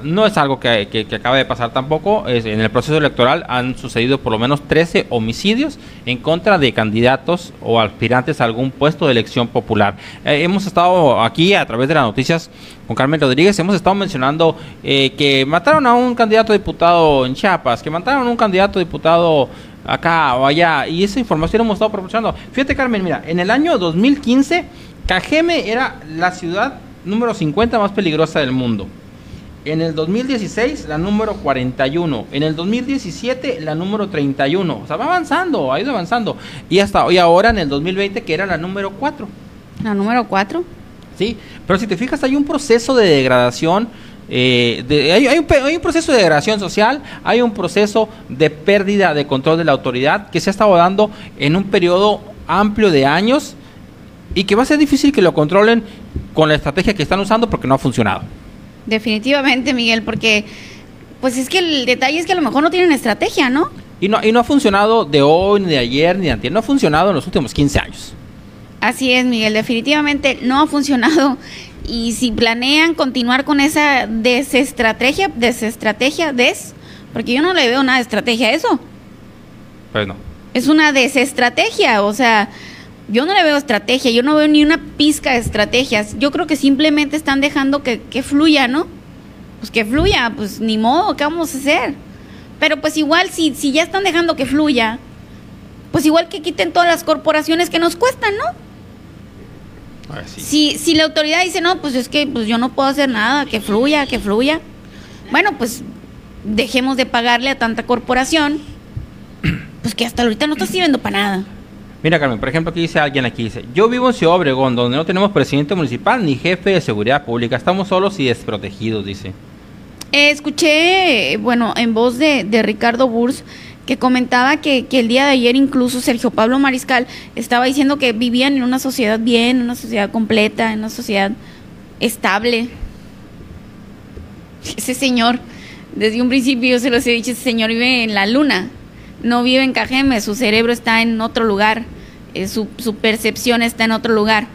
Speaker 4: no es algo que, que- acaba de pasar tampoco. Es- en el proceso electoral han sucedido por lo menos 13 homicidios en contra de candidatos o aspirantes a algún puesto de elección popular. Eh, hemos estado aquí a través de las noticias con Carmen Rodríguez, hemos estado mencionando eh, que mataron a un candidato diputado en Chiapas, que mataron a un candidato diputado acá o allá, y esa información hemos estado proporcionando. Fíjate, Carmen, mira, en el año 2015, Cajeme era la ciudad número 50 más peligrosa del mundo. En el 2016 la número 41, en el 2017 la número 31, o sea, va avanzando, ha ido avanzando. Y hasta hoy ahora en el 2020 que era la número 4.
Speaker 1: La número 4.
Speaker 4: Sí, pero si te fijas hay un proceso de degradación, eh, de- hay, hay un, hay un proceso de degradación social, hay un proceso de pérdida de control de la autoridad que se ha estado dando en un periodo amplio de años y que va a ser difícil que lo controlen con la estrategia que están usando porque no ha funcionado.
Speaker 1: Definitivamente, Miguel, porque pues es que el detalle es que a lo mejor no tienen estrategia, ¿no?
Speaker 4: Y no, y no ha funcionado de hoy, ni de ayer, ni de antes. No ha funcionado en los últimos 15 años.
Speaker 1: Así es, Miguel, definitivamente no ha funcionado. Y si planean continuar con esa desestrategia, desestrategia, des, porque yo no le veo nada de estrategia a eso.
Speaker 4: Pues no.
Speaker 1: Es una desestrategia, o sea, yo no le veo estrategia, yo no veo ni una pizca de estrategias. Yo creo que simplemente están dejando que, que fluya, ¿no? Pues que fluya, pues ni modo, ¿qué vamos a hacer? Pero pues igual, si, si ya están dejando que fluya, pues igual que quiten todas las corporaciones que nos cuestan, ¿no?
Speaker 4: Sí.
Speaker 1: Si, si la autoridad dice, no, pues es que pues yo no puedo hacer nada, que fluya, que fluya. Bueno, pues dejemos de pagarle a tanta corporación, pues que hasta ahorita no está sirviendo para nada.
Speaker 4: Mira, Carmen, por ejemplo, aquí dice alguien aquí, dice, yo vivo en Ciudad Obregón, donde no tenemos presidente municipal ni jefe de seguridad pública, estamos solos y desprotegidos, dice.
Speaker 1: Eh, escuché, bueno, en voz de, de Ricardo Burs, que comentaba que, que el día de ayer incluso Sergio Pablo Mariscal estaba diciendo que vivían en una sociedad bien, en una sociedad completa, en una sociedad estable. Ese señor, desde un principio yo se los he dicho, ese señor vive en la luna, no vive en Cajeme, su cerebro está en otro lugar, eh, su, su percepción está en otro lugar.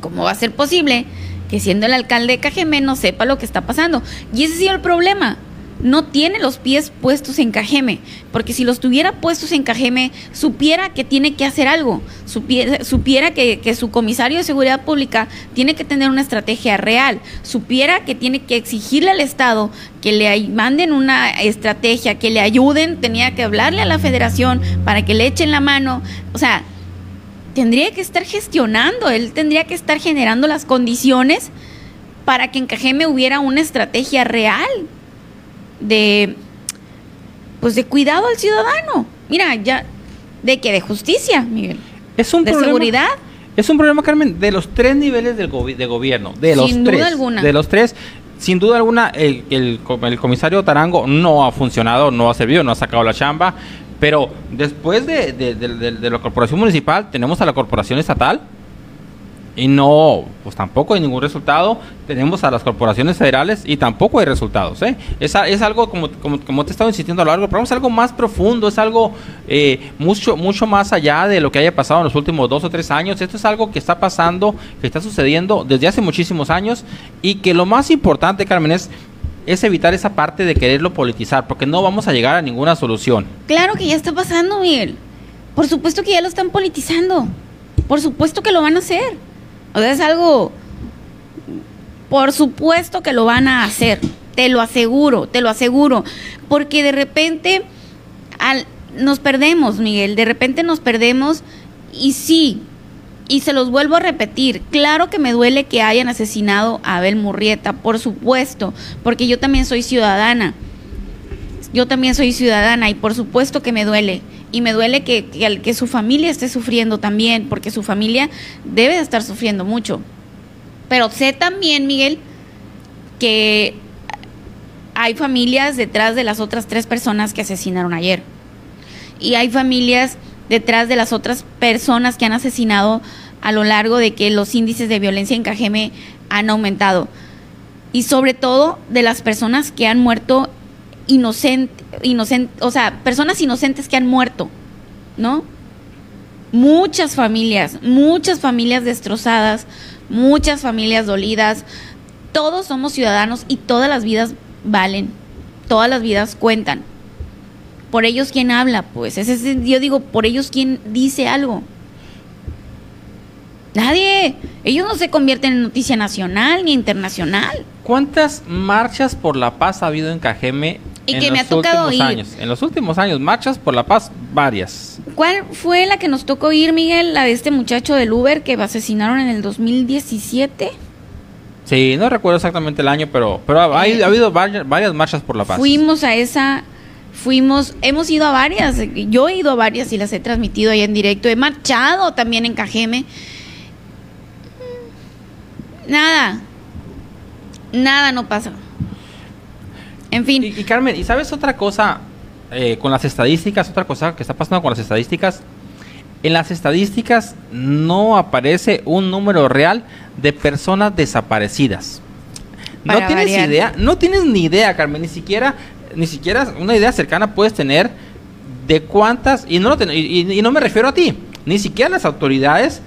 Speaker 1: ¿Cómo va a ser posible que siendo el alcalde de Cajeme no sepa lo que está pasando? Y ese ha sido el problema. No tiene los pies puestos en Cajeme, porque si los tuviera puestos en Cajeme, supiera que tiene que hacer algo, supiera, que, que su comisario de seguridad pública tiene que tener una estrategia real, supiera que tiene que exigirle al Estado que le manden una estrategia, que le ayuden, tenía que hablarle a la federación para que le echen la mano, o sea, tendría que estar gestionando, él tendría que estar generando las condiciones para que en Cajeme hubiera una estrategia real de pues de cuidado al ciudadano. Mira, ya de que de justicia, Miguel.
Speaker 4: Es un
Speaker 1: de
Speaker 4: problema-
Speaker 1: seguridad.
Speaker 4: Es un problema, Carmen, de los tres niveles del gobi- de gobierno. De los
Speaker 1: Sin duda
Speaker 4: tres.
Speaker 1: alguna.
Speaker 4: De los tres. Sin duda alguna, el, el, el comisario Tarango no ha funcionado, no ha servido, no ha sacado la chamba. Pero después de, de- de- de- de la corporación municipal, tenemos a la corporación estatal. Y no, pues tampoco hay ningún resultado. Tenemos a las corporaciones federales y tampoco hay resultados. ¿eh? Es, es algo, como, como, como te he estado insistiendo a lo largo del programa, es algo más profundo, es algo eh, mucho, mucho más allá de lo que haya pasado en los últimos dos o tres años. Esto es algo que está pasando, que está sucediendo desde hace muchísimos años y que lo más importante, Carmen, es, es evitar esa parte de quererlo politizar, porque no vamos a llegar a ninguna solución.
Speaker 1: Claro que ya está pasando, Miguel. Por supuesto que ya lo están politizando. Por supuesto que lo van a hacer. O sea, es algo... Por supuesto que lo van a hacer. Te lo aseguro, te lo aseguro. Porque de repente al, nos perdemos, Miguel. De repente nos perdemos y sí, y se los vuelvo a repetir, claro que me duele que hayan asesinado a Abel Murrieta, por supuesto, porque yo también soy ciudadana. Yo también soy ciudadana y por supuesto que me duele. Y me duele que, que, su familia esté sufriendo también, porque su familia debe de estar sufriendo mucho. Pero sé también, Miguel, que hay familias detrás de las otras tres personas que asesinaron ayer. Y hay familias detrás de las otras personas que han asesinado a lo largo de que los índices de violencia en Cajeme han aumentado. Y sobre todo de las personas que han muerto inocente, o sea, personas inocentes que han muerto, ¿no? Muchas familias, muchas familias destrozadas, muchas familias dolidas. Todos somos ciudadanos y todas las vidas valen, todas las vidas cuentan. Por ellos quién habla, pues. Es- yo digo, por ellos quién dice algo. Nadie. Ellos no se convierten en noticia nacional ni internacional.
Speaker 4: ¿Cuántas marchas por la paz ha habido en Cajeme
Speaker 1: Y
Speaker 4: en
Speaker 1: que me ha tocado
Speaker 4: últimos
Speaker 1: ir.
Speaker 4: años? En los últimos años, marchas por la paz, varias.
Speaker 1: ¿Cuál fue la que nos tocó ir, Miguel? La de este muchacho del Uber que asesinaron en el 2017.
Speaker 4: Sí, no recuerdo exactamente el año, pero, pero ha,
Speaker 1: Eh,
Speaker 4: ha habido varias, varias marchas por la paz.
Speaker 1: Fuimos a esa, fuimos, hemos ido a varias, yo he ido a varias y las he transmitido ahí en directo, he marchado también en Cajeme. Nada, nada no pasa. En fin,
Speaker 4: Y, y Carmen, ¿y sabes otra cosa eh, con las estadísticas? Otra cosa que está pasando con las estadísticas. En las estadísticas no aparece un número real de personas desaparecidas. No tienes
Speaker 1: variar.
Speaker 4: idea, no tienes ni idea, Carmen, ni siquiera, ni siquiera una idea cercana puedes tener de cuántas, y no, lo ten- y- y no me refiero a ti, ni siquiera las autoridades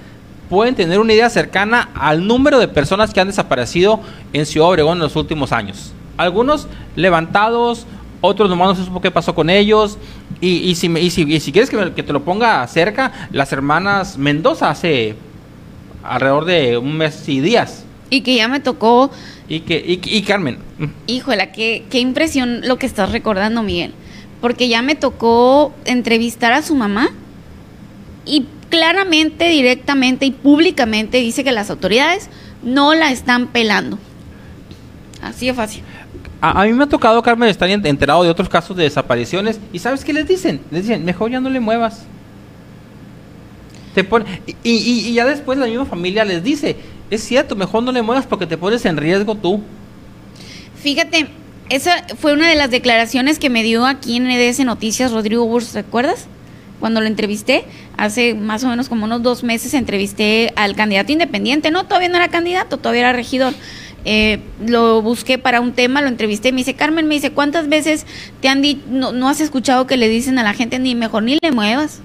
Speaker 4: pueden tener una idea cercana al número de personas que han desaparecido en Ciudad Obregón en los últimos años. Algunos levantados, otros nomás no se supo qué pasó con ellos. Y, y si, y si, y si quieres que, me- que te lo ponga cerca, las hermanas Mendoza hace alrededor de un mes y días.
Speaker 1: y que ya me tocó,
Speaker 4: Y, que, y, Carmen,
Speaker 1: híjola, qué, qué impresión lo que estás recordando, Miguel. Porque ya me tocó entrevistar a su mamá y claramente, directamente y públicamente dice que las autoridades no la están pelando. Así de fácil.
Speaker 4: A, a mí me ha tocado, Carmen, estar en- enterado de otros casos de desapariciones. ¿Y sabes qué les dicen? Les dicen, mejor ya no le muevas. Te pone, y, y- y ya después la misma familia les dice, es cierto, mejor no le muevas porque te pones en riesgo tú.
Speaker 1: Fíjate, esa fue una de las declaraciones que me dio aquí en EDS Noticias Rodrigo Burs, ¿recuerdas? Cuando lo entrevisté, hace más o menos como unos dos meses entrevisté al candidato independiente, no, todavía no era candidato, todavía era regidor. Eh, lo busqué para un tema, lo entrevisté, me dice, Carmen, me dice, ¿cuántas veces te han dicho, no, no has escuchado que le dicen a la gente, ni mejor ni le muevas?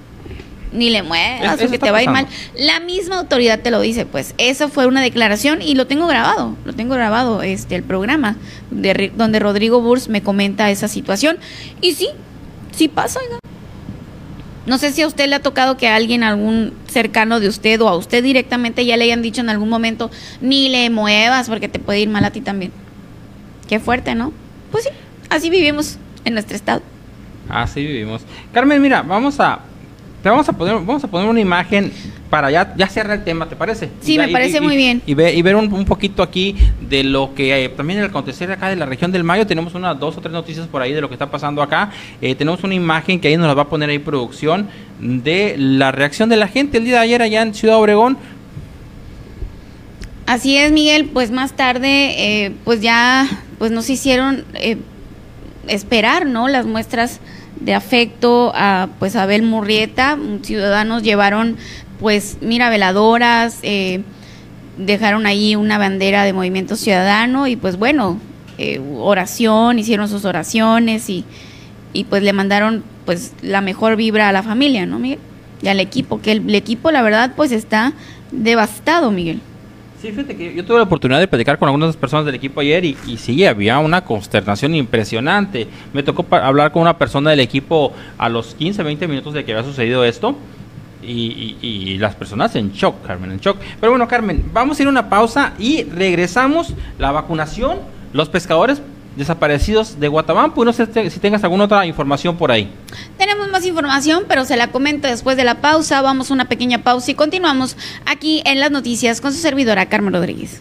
Speaker 1: Ni le muevas, porque te va a ir mal. La misma autoridad te lo dice, pues esa fue una declaración y lo tengo grabado, lo tengo grabado, este, el programa de, donde Rodrigo Burs me comenta esa situación y sí, sí pasa. No sé si a usted le ha tocado que a alguien, algún cercano de usted o a usted directamente ya le hayan dicho en algún momento, ni le muevas porque te puede ir mal a ti también. Qué fuerte, ¿no? Pues sí, así vivimos en nuestro estado.
Speaker 4: Así vivimos. Carmen, mira, vamos a te vamos a poner vamos a poner una imagen para ya ya cerrar el tema, ¿te parece?
Speaker 1: Sí,
Speaker 4: Y
Speaker 1: me
Speaker 4: y-
Speaker 1: parece
Speaker 4: y-
Speaker 1: muy bien.
Speaker 4: Y, ver, y ver un, un poquito aquí de lo que eh, también el acontecer acá de la región del Mayo, tenemos unas dos o tres noticias por ahí de lo que está pasando acá. Eh, tenemos una imagen que ahí nos la va a poner ahí producción de la reacción de la gente el día de ayer allá en Ciudad Obregón.
Speaker 1: Así es, Miguel, pues más tarde, eh, pues ya, pues nos hicieron eh, esperar, ¿no? Las muestras de afecto a, pues, Abel Murrieta, ciudadanos llevaron, pues, mira, veladoras, eh, dejaron ahí una bandera de Movimiento Ciudadano y, pues, bueno, eh, oración, hicieron sus oraciones y, y, pues, le mandaron, pues, la mejor vibra a la familia, ¿no, Miguel? Y al equipo, que el, equipo, la verdad, pues, está devastado, Miguel.
Speaker 4: Sí, fíjate que yo tuve la oportunidad de platicar con algunas personas del equipo ayer y, y sí, había una consternación impresionante. Me tocó hablar con una persona del equipo a los 15, 20 minutos de que había sucedido esto. Y, y- y las personas en shock, Carmen, en shock. Pero bueno, Carmen, vamos a ir a una pausa y regresamos. La vacunación, los pescadores desaparecidos de Guatabampo. Y no sé si tengas alguna otra información por ahí.
Speaker 1: Tenemos más información, pero se la comento después de la pausa. Vamos a una pequeña pausa y continuamos aquí en las noticias con su servidora Carmen Rodríguez.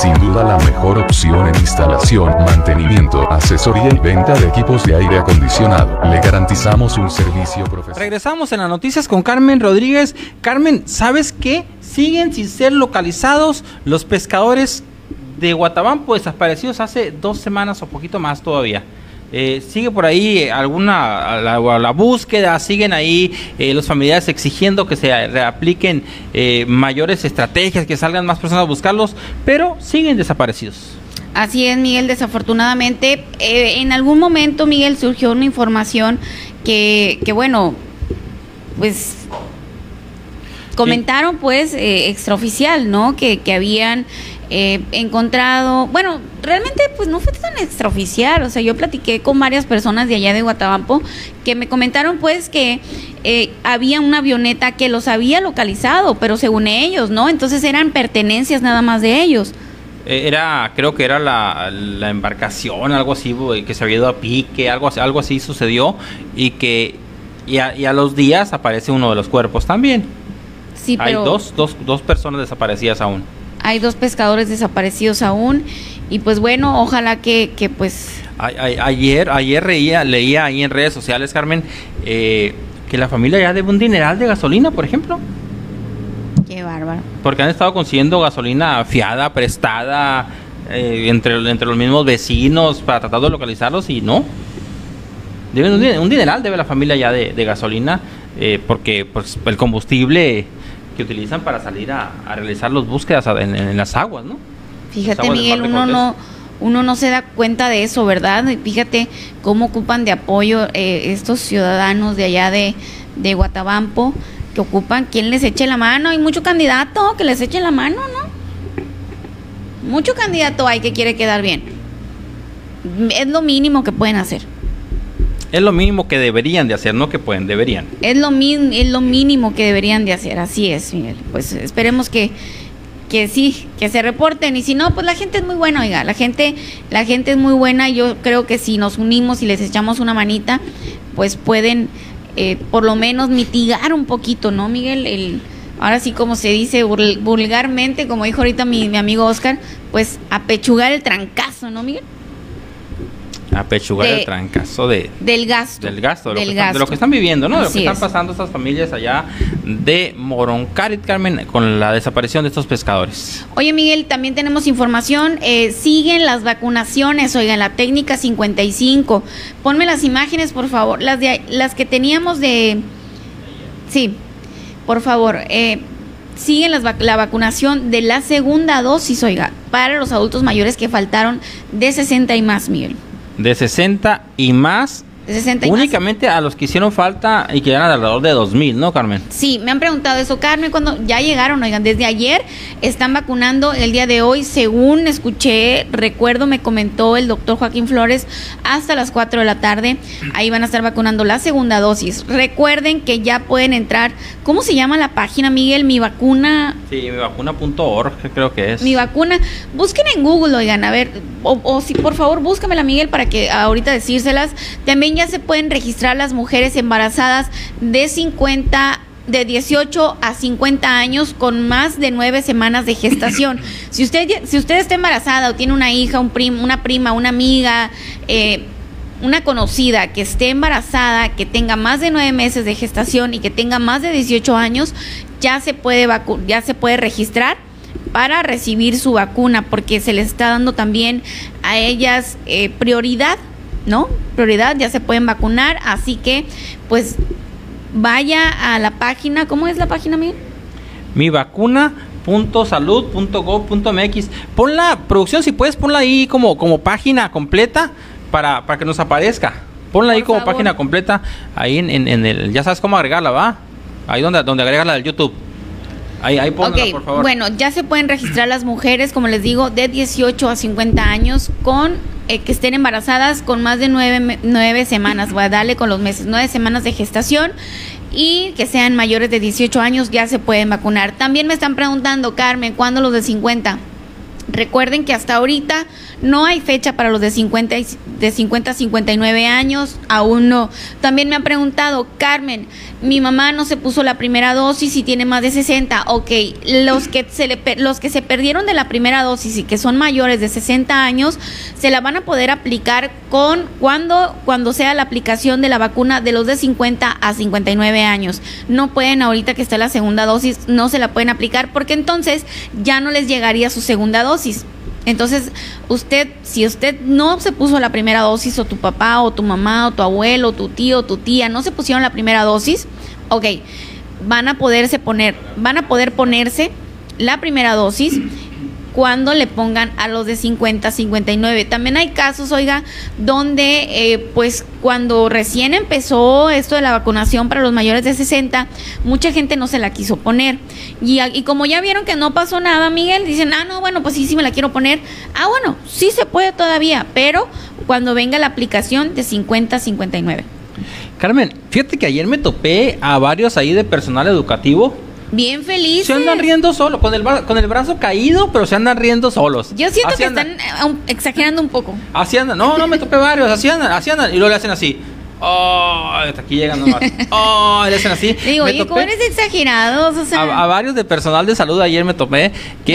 Speaker 3: Sin duda la mejor opción en instalación, mantenimiento, asesoría y venta de equipos de aire acondicionado. Le garantizamos un servicio profesional.
Speaker 4: Regresamos en las noticias con Carmen Rodríguez. Carmen, ¿sabes qué? Siguen sin ser localizados los pescadores de Guatabampo desaparecidos hace dos semanas o poquito más todavía. Eh, sigue por ahí alguna la, la búsqueda, siguen ahí eh, los familiares exigiendo que se reapliquen eh, mayores estrategias, que salgan más personas a buscarlos, pero siguen desaparecidos.
Speaker 1: Así es, Miguel, desafortunadamente. eh, en algún momento, Miguel, surgió una información que, que bueno, pues comentaron pues eh, extraoficial, ¿no? Que, que habían eh, encontrado, bueno, realmente pues no fue tan extraoficial, o sea, yo platiqué con varias personas de allá de Guatabampo que me comentaron pues que eh, había una avioneta que los había localizado, pero según ellos, ¿no? Entonces eran pertenencias nada más de ellos.
Speaker 4: Eh, Era, creo que era la, la embarcación, algo así, que se había ido a pique, algo así, algo así sucedió y que y a, y a los días aparece uno de los cuerpos también.
Speaker 1: Sí,
Speaker 4: Hay
Speaker 1: pero
Speaker 4: dos, dos, dos personas desaparecidas aún.
Speaker 1: Hay dos pescadores desaparecidos aún y pues bueno, ojalá que, que pues
Speaker 4: A- a- ayer, ayer leía, leía ahí en redes sociales, Carmen, eh, que la familia ya debe un dineral de gasolina, por ejemplo.
Speaker 1: qué bárbaro.
Speaker 4: Porque han estado consiguiendo gasolina fiada, prestada, eh, entre, entre los mismos vecinos para tratar de localizarlos y no. Deben un, un dineral debe la familia ya de, de gasolina eh, porque pues, el combustible que utilizan para salir a, a realizar las búsquedas en, en las aguas, ¿no?
Speaker 1: Fíjate,
Speaker 4: aguas
Speaker 1: Miguel, uno no, uno no se da cuenta de eso, ¿verdad? Fíjate cómo ocupan de apoyo eh, estos ciudadanos de allá de, de Guatabampo, que ocupan quien les eche la mano. Hay mucho candidato que les eche la mano, ¿no? Mucho candidato hay que quiere quedar bien. Es lo mínimo que pueden hacer.
Speaker 4: Es lo mínimo que deberían de hacer, no que pueden, deberían.
Speaker 1: Es lo, min- es lo mínimo que deberían de hacer, así es, Miguel. Pues esperemos que, que sí, que se reporten. Y si no, pues la gente es muy buena, oiga, la gente, la gente es muy buena. Yo creo que si nos unimos y les echamos una manita, pues pueden eh, por lo menos mitigar un poquito, ¿no, Miguel? El, ahora sí, como se dice vul- vulgarmente, como dijo ahorita mi, mi amigo Oscar, pues apechugar el trancazo, ¿no, Miguel?
Speaker 4: A pechugar
Speaker 1: De-
Speaker 4: el trancazo de,
Speaker 1: Del gasto.
Speaker 4: del gasto, de lo,
Speaker 1: Del
Speaker 4: que están, de lo
Speaker 1: gasto.
Speaker 4: que están viviendo, ¿no? De lo que están
Speaker 1: es.
Speaker 4: pasando estas familias allá de Moroncarit, Carmen, con la desaparición de estos pescadores.
Speaker 1: Oye Miguel, también tenemos información, eh, siguen las vacunaciones, oigan, la técnica 55. Ponme las imágenes, por favor, las de las que teníamos de Sí. Por favor, eh, siguen las vac- la vacunación de la segunda dosis, oiga, para los adultos mayores que faltaron de 60 y más, Miguel.
Speaker 4: De 60 y más,
Speaker 1: De 60 y más.
Speaker 4: únicamente a los que hicieron falta y que eran alrededor de 2000, ¿no, Carmen?
Speaker 1: Sí, me han preguntado eso, Carmen, cuando ya llegaron, oigan, desde ayer están vacunando el día de hoy, según escuché, recuerdo, me comentó el doctor Joaquín Flores, hasta las 4 de la tarde, ahí van a estar vacunando la segunda dosis. Recuerden que ya pueden entrar, ¿cómo se llama la página, Miguel? Mi vacuna,
Speaker 4: Sí, mivacuna.org creo que es.
Speaker 1: mi vacuna, busquen en Google, oigan, a ver, o, o si por favor búscamela Miguel para que ahorita decírselas. También ya se pueden registrar las mujeres embarazadas de 50 de 18 a 50 años con más de 9 semanas de gestación. Si usted si usted está embarazada o tiene una hija, un prim, una prima, una amiga, eh, una conocida que esté embarazada, que tenga más de nueve meses de gestación y que tenga más de 18 años, ya se puede vacu- ya se puede registrar para recibir su vacuna, porque se les está dando también a ellas eh, prioridad, ¿no? Prioridad, ya se pueden vacunar, así que pues vaya a la página, ¿cómo es la página, Miguel?
Speaker 4: mivacuna.salud.gov.mx. Pon la producción, si puedes, ponla ahí como, como página completa para, para que nos aparezca. Ponla ahí como
Speaker 1: favor.
Speaker 4: página completa, ahí en, en- en el, ya sabes cómo agregarla, ¿va? Ahí donde, donde agregas la del YouTube. Ahí, ahí pónganla,
Speaker 1: Ok,
Speaker 4: por favor.
Speaker 1: bueno, ya se pueden registrar las mujeres, como les digo, de 18 a 50 años con eh, que estén embarazadas con más de nueve, nueve semanas, voy a darle con los meses, nueve semanas de gestación y que sean mayores de 18 años ya se pueden vacunar. También me están preguntando, Carmen, ¿cuándo los de 50? Recuerden que hasta ahorita no hay fecha para los de 50, y- de 50 a 59 años, aún no. También me han preguntado, Carmen, mi mamá no se puso la primera dosis y tiene más de 60. Ok, los que se, le, los que se perdieron de la primera dosis y que son mayores de 60 años, se la van a poder aplicar con cuando, cuando sea la aplicación de la vacuna de los de 50 a 59 años. No pueden ahorita que está la segunda dosis, no se la pueden aplicar porque entonces ya no les llegaría su segunda dosis. Entonces, usted, si usted no se puso la primera dosis, o tu papá, o tu mamá, o tu abuelo, o tu tío, o tu tía, no se pusieron la primera dosis, ok, van a poderse poner, van a poder ponerse la primera dosis cuando le pongan a los de 50, 59. También hay casos, oiga, donde eh, pues cuando recién empezó esto de la vacunación para los mayores de 60, mucha gente no se la quiso poner. Y, y como ya vieron que no pasó nada, Miguel, dicen, ah, no, bueno, pues sí, sí me la quiero poner. Ah, bueno, sí se puede todavía, pero cuando venga la aplicación de 50 a 59.
Speaker 4: Carmen, fíjate que ayer me topé a varios ahí de personal educativo.
Speaker 1: Bien feliz.
Speaker 4: Se andan riendo solo, con el, con el brazo caído, pero se andan riendo solos.
Speaker 1: Yo siento
Speaker 4: Así
Speaker 1: que
Speaker 4: andan.
Speaker 1: están eh, exagerando un poco.
Speaker 4: Así andan. No, no me topé varios. Así andan, así andan. Y luego le hacen así. Oh, hasta aquí llegan nomás. Oh, le hacen así.
Speaker 1: Digo,
Speaker 4: Me
Speaker 1: oye, ¿cómo eres exagerados? O sea,
Speaker 4: a, a varios de personal de salud ayer me topé que,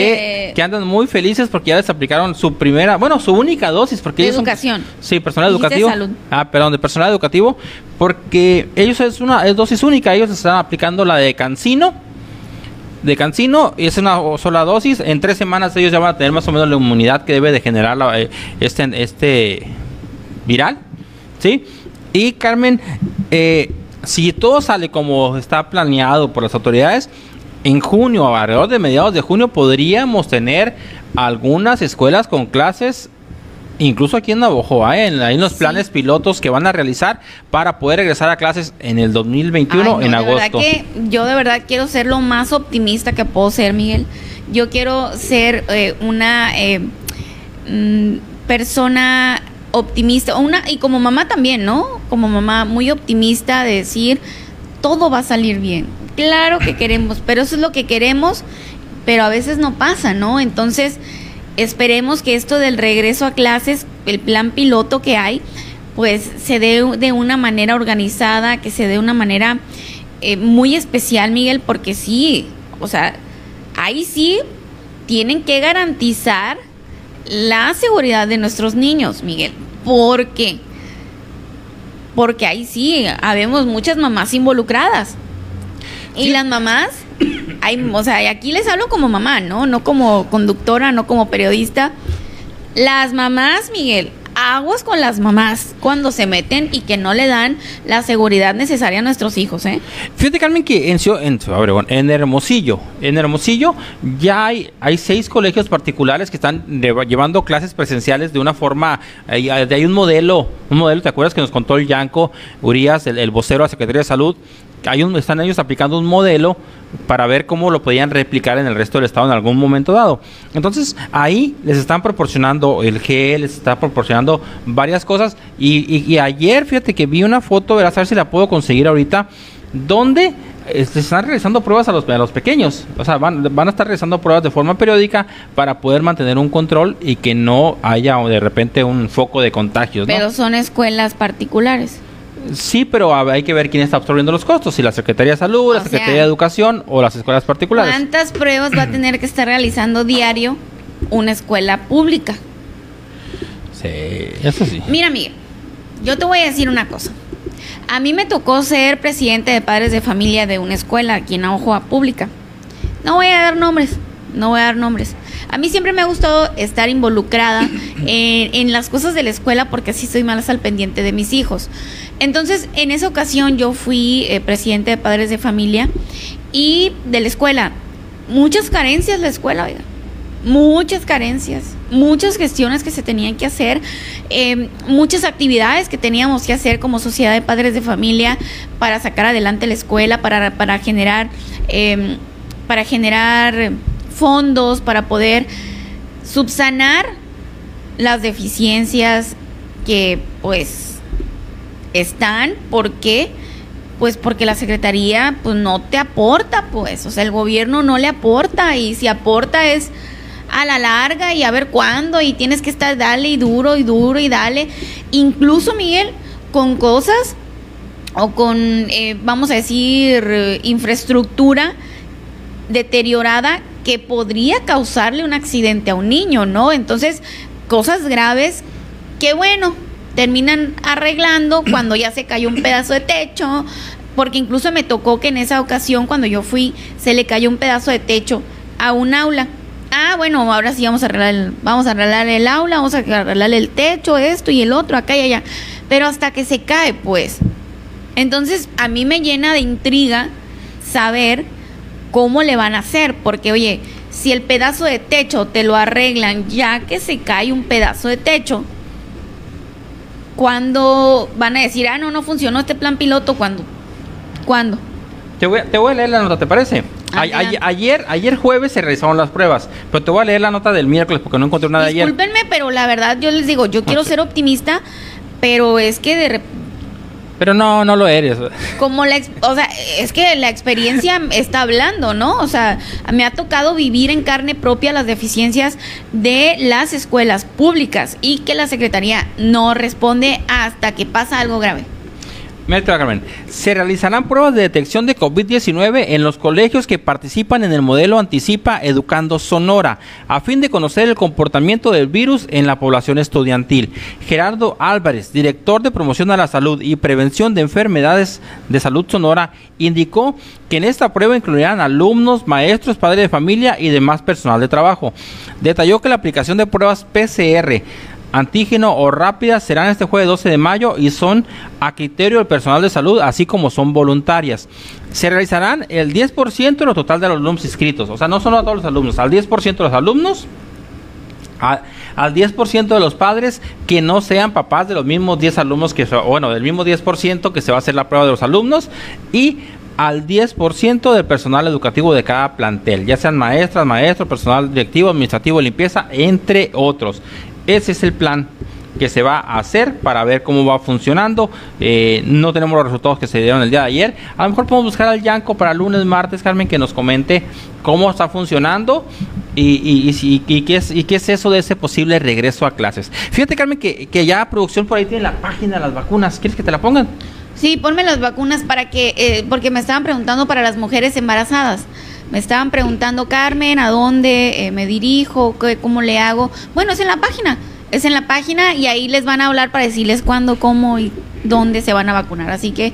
Speaker 1: De-
Speaker 4: que andan muy felices porque ya les aplicaron su primera, bueno, su única dosis porque
Speaker 1: De
Speaker 4: ellos son-
Speaker 1: educación.
Speaker 4: sí, personal educativo.
Speaker 1: salud.
Speaker 4: Ah, perdón, de personal educativo porque ellos es una es dosis única, ellos están aplicando la de Cancino de Cancino y es una sola dosis. En tres semanas ellos ya van a tener más o menos la inmunidad que debe de generar la- eh, este, este viral. ¿Sí? Y Carmen, eh, si todo sale como está planeado por las autoridades, en junio, alrededor de mediados de junio, podríamos tener algunas escuelas con clases Incluso aquí en Navojoa, ¿eh? en, en los
Speaker 1: Sí.
Speaker 4: planes pilotos que van a realizar para poder regresar a clases en el 2021
Speaker 1: Ay, no,
Speaker 4: en
Speaker 1: de
Speaker 4: agosto.
Speaker 1: que yo de verdad quiero ser lo más optimista que puedo ser, Miguel. Yo quiero ser eh, una eh, mm, persona optimista, una y como mamá también, ¿no? Como mamá muy optimista de decir todo va a salir bien. Claro que queremos, pero eso es lo que queremos, pero a veces no pasa, ¿no? Entonces esperemos que esto del regreso a clases, el plan piloto que hay, pues se dé de una manera organizada, que se dé de una manera eh, muy especial, Miguel, porque sí, o sea, ahí sí tienen que garantizar la seguridad de nuestros niños, Miguel. ¿Por qué? Porque ahí sí, habemos muchas mamás involucradas. Y
Speaker 4: Sí.
Speaker 1: las mamás, hay, o sea, aquí les hablo como mamá, ¿no? No como conductora, no como periodista. Las mamás, Miguel, aguas con las mamás cuando se meten y que no le dan la seguridad necesaria a nuestros hijos, ¿eh?
Speaker 4: Fíjate, Carmen, que en, en, en Hermosillo, en Hermosillo ya hay, hay seis colegios particulares que están lleva- llevando clases presenciales de una forma, hay, un modelo, un modelo, ¿te acuerdas que nos contó el Yanco Urias, el, el vocero de la Secretaría de Salud? Hay un, están ellos aplicando un modelo para ver cómo lo podían replicar en el resto del estado en algún momento dado. Entonces, ahí les están proporcionando el gel, les está proporcionando varias cosas. Y, y- ayer, fíjate que vi una foto, verás a ver si la puedo conseguir ahorita, donde eh, se están realizando pruebas a los, a los pequeños. O sea, van, van a estar realizando pruebas de forma periódica para poder mantener un control y que no haya de repente un foco de contagios.
Speaker 1: Pero son escuelas particulares.
Speaker 4: Sí, pero hay que ver quién está absorbiendo los costos, si la Secretaría de Salud,
Speaker 1: O
Speaker 4: la
Speaker 1: sea,
Speaker 4: Secretaría de Educación o las escuelas particulares.
Speaker 1: ¿Cuántas pruebas va a tener que estar realizando diario una escuela pública?
Speaker 4: Sí, eso sí.
Speaker 1: Mira, Miguel, yo te voy a decir una cosa. A mí me tocó ser presidente de padres de familia de una escuela aquí en Ojoa Pública. No voy a dar nombres, no voy a dar nombres. A mí siempre me ha gustado estar involucrada en, en las cosas de la escuela porque así soy más al pendiente de mis hijos. Entonces, en esa ocasión yo fui eh, presidente de padres de familia y de la escuela. Muchas carencias la escuela, oiga muchas carencias, muchas gestiones que se tenían que hacer, eh, muchas actividades que teníamos que hacer como sociedad de padres de familia para sacar adelante la escuela, para, para generar eh, para generar fondos, para poder subsanar las deficiencias que pues están, ¿por qué? Pues porque la Secretaría pues no te aporta, pues, o sea, el gobierno no le aporta y si aporta es a la larga y a ver cuándo y tienes que estar dale y duro y duro y dale. Incluso, Miguel, con cosas o con, eh, vamos a decir, eh, infraestructura deteriorada que podría causarle un accidente a un niño, ¿no? Entonces, cosas graves que bueno, terminan arreglando cuando ya se cayó un pedazo de techo, porque incluso me tocó que en esa ocasión cuando yo fui se le cayó un pedazo de techo a un aula. Ah, bueno, ahora sí vamos a arreglar el, vamos a arreglar el aula, vamos a arreglar el techo, esto y el otro, acá y allá. Pero hasta que se cae, pues. Entonces, a mí me llena de intriga saber cómo le van a hacer, porque oye, si el pedazo de techo te lo arreglan ya que se cae un pedazo de techo, ¿cuándo van a decir, ah, no, no funcionó este plan piloto? ¿Cuándo? ¿Cuándo?
Speaker 4: Te voy, a, te voy a leer la nota, ¿te parece? A- ayer, ayer jueves se realizaron las pruebas, pero te voy a leer la nota del miércoles porque no encontré nada de ayer.
Speaker 1: Discúlpenme, pero la verdad yo les digo, yo quiero ser optimista, pero es que de rep-
Speaker 4: Pero no, no lo eres.
Speaker 1: como la, o sea, es que la experiencia está hablando, ¿no? O sea, me ha tocado vivir en carne propia las deficiencias de las escuelas públicas y que la Secretaría no responde hasta que pasa algo grave.
Speaker 4: Va, Carmen. Se realizarán pruebas de detección de COVID-19 en los colegios que participan en el modelo Anticipa Educando Sonora, a fin de conocer el comportamiento del virus en la población estudiantil. Gerardo Álvarez, director de promoción a la salud y prevención de enfermedades de salud Sonora, indicó que en esta prueba incluirán alumnos, maestros, padres de familia y demás personal de trabajo. Detalló que la aplicación de pruebas PCR antígeno o rápidas serán este jueves 12 de mayo y son a criterio del personal de salud, así como son voluntarias. Se realizarán el 10% de lo total de los alumnos inscritos, o sea, no solo a todos los alumnos, al 10% de los alumnos, al 10% de los padres que no sean papás de los mismos 10 alumnos que, bueno, del mismo 10% que se va a hacer la prueba de los alumnos y al 10% del personal educativo de cada plantel, ya sean maestras, maestros, personal directivo, administrativo, limpieza, entre otros. Ese es el plan que se va a hacer para ver cómo va funcionando. Eh, no tenemos los resultados que se dieron el día de ayer. A lo mejor podemos buscar al Yanko para lunes, martes, Carmen, que nos comente cómo está funcionando y, y, y y qué es, y qué es eso de ese posible regreso a clases. Fíjate, Carmen, que, que ya producción por ahí tiene la página de las vacunas. ¿Quieres que te la pongan?
Speaker 1: Sí, ponme las vacunas para que, eh, porque me estaban preguntando para las mujeres embarazadas. Me estaban preguntando, Carmen, ¿a dónde eh, me dirijo? ¿Qué- ¿Cómo le hago? Bueno, es en la página. Es en la página y ahí les van a hablar para decirles cuándo, cómo y dónde se van a vacunar. Así que,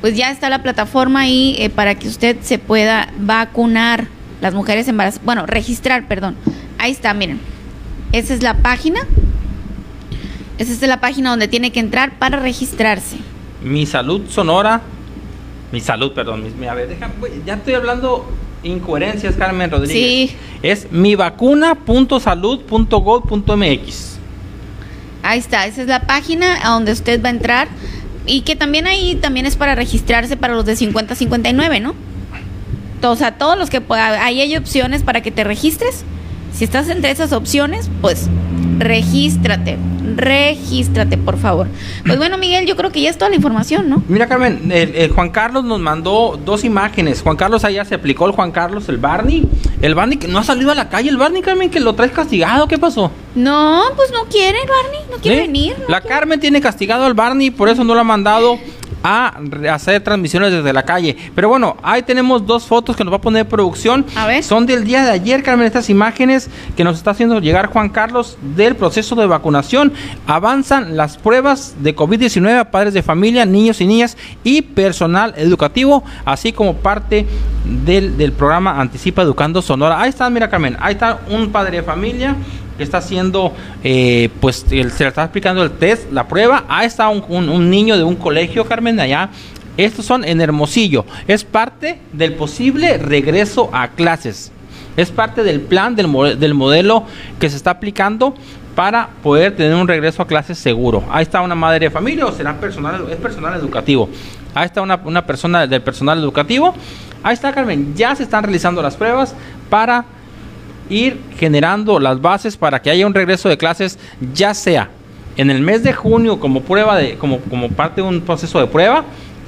Speaker 1: pues ya está la plataforma ahí eh, para que usted se pueda vacunar. Las mujeres embarazadas, bueno, registrar, perdón. Ahí está, miren. Esa es la página. Esa es la página donde tiene que entrar para registrarse.
Speaker 4: Mi salud sonora. Mi salud, perdón. mi- a ver, güey, ya estoy hablando incoherencias, Carmen Rodríguez.
Speaker 1: Sí.
Speaker 4: Es mivacuna.salud.gov.mx.
Speaker 1: Ahí está, esa es la página a donde usted va a entrar y que también ahí también es para registrarse para los de 50 a 59, ¿no? O sea, todos los que pueda, ahí hay opciones para que te registres. Si estás entre esas opciones, pues regístrate, regístrate, por favor. Pues bueno, Miguel, yo creo que ya es toda la información, ¿no?
Speaker 4: Mira, Carmen, el, el Juan Carlos nos mandó dos imágenes. Juan Carlos allá se aplicó el Juan Carlos, el Barney. El Barney que no ha salido a la calle, el Barney, Carmen, que lo traes castigado. ¿Qué pasó?
Speaker 1: No, pues no quiere, Barney, no quiere
Speaker 4: ¿Sí?
Speaker 1: venir. no
Speaker 4: La
Speaker 1: quiere.
Speaker 4: Carmen tiene castigado al Barney, por eso no lo ha mandado a hacer transmisiones desde la calle. Pero bueno, ahí tenemos dos fotos que nos va a poner producción.
Speaker 1: A ver.
Speaker 4: Son del día de ayer, Carmen, estas imágenes que nos está haciendo llegar Juan Carlos del proceso de vacunación. Avanzan las pruebas de COVID-19 a padres de familia, niños y niñas y personal educativo, así como parte del, del programa Anticipa Educando Sonora. Ahí está, mira Carmen, ahí está un padre de familia que está haciendo, eh, pues se le está explicando el test, la prueba. Ahí está un, niño de un colegio, Carmen, allá. Estos son en Hermosillo. Es parte del posible regreso a clases. Es parte del plan del, del modelo que se está aplicando para poder tener un regreso a clases seguro. Ahí está una madre de familia o será personal, es personal educativo. Ahí está una, una persona del personal educativo Ahí está, Carmen. Ya se están realizando las pruebas para ir generando las bases para que haya un regreso de clases, ya sea en el mes de junio como prueba de, como, como parte de un proceso de prueba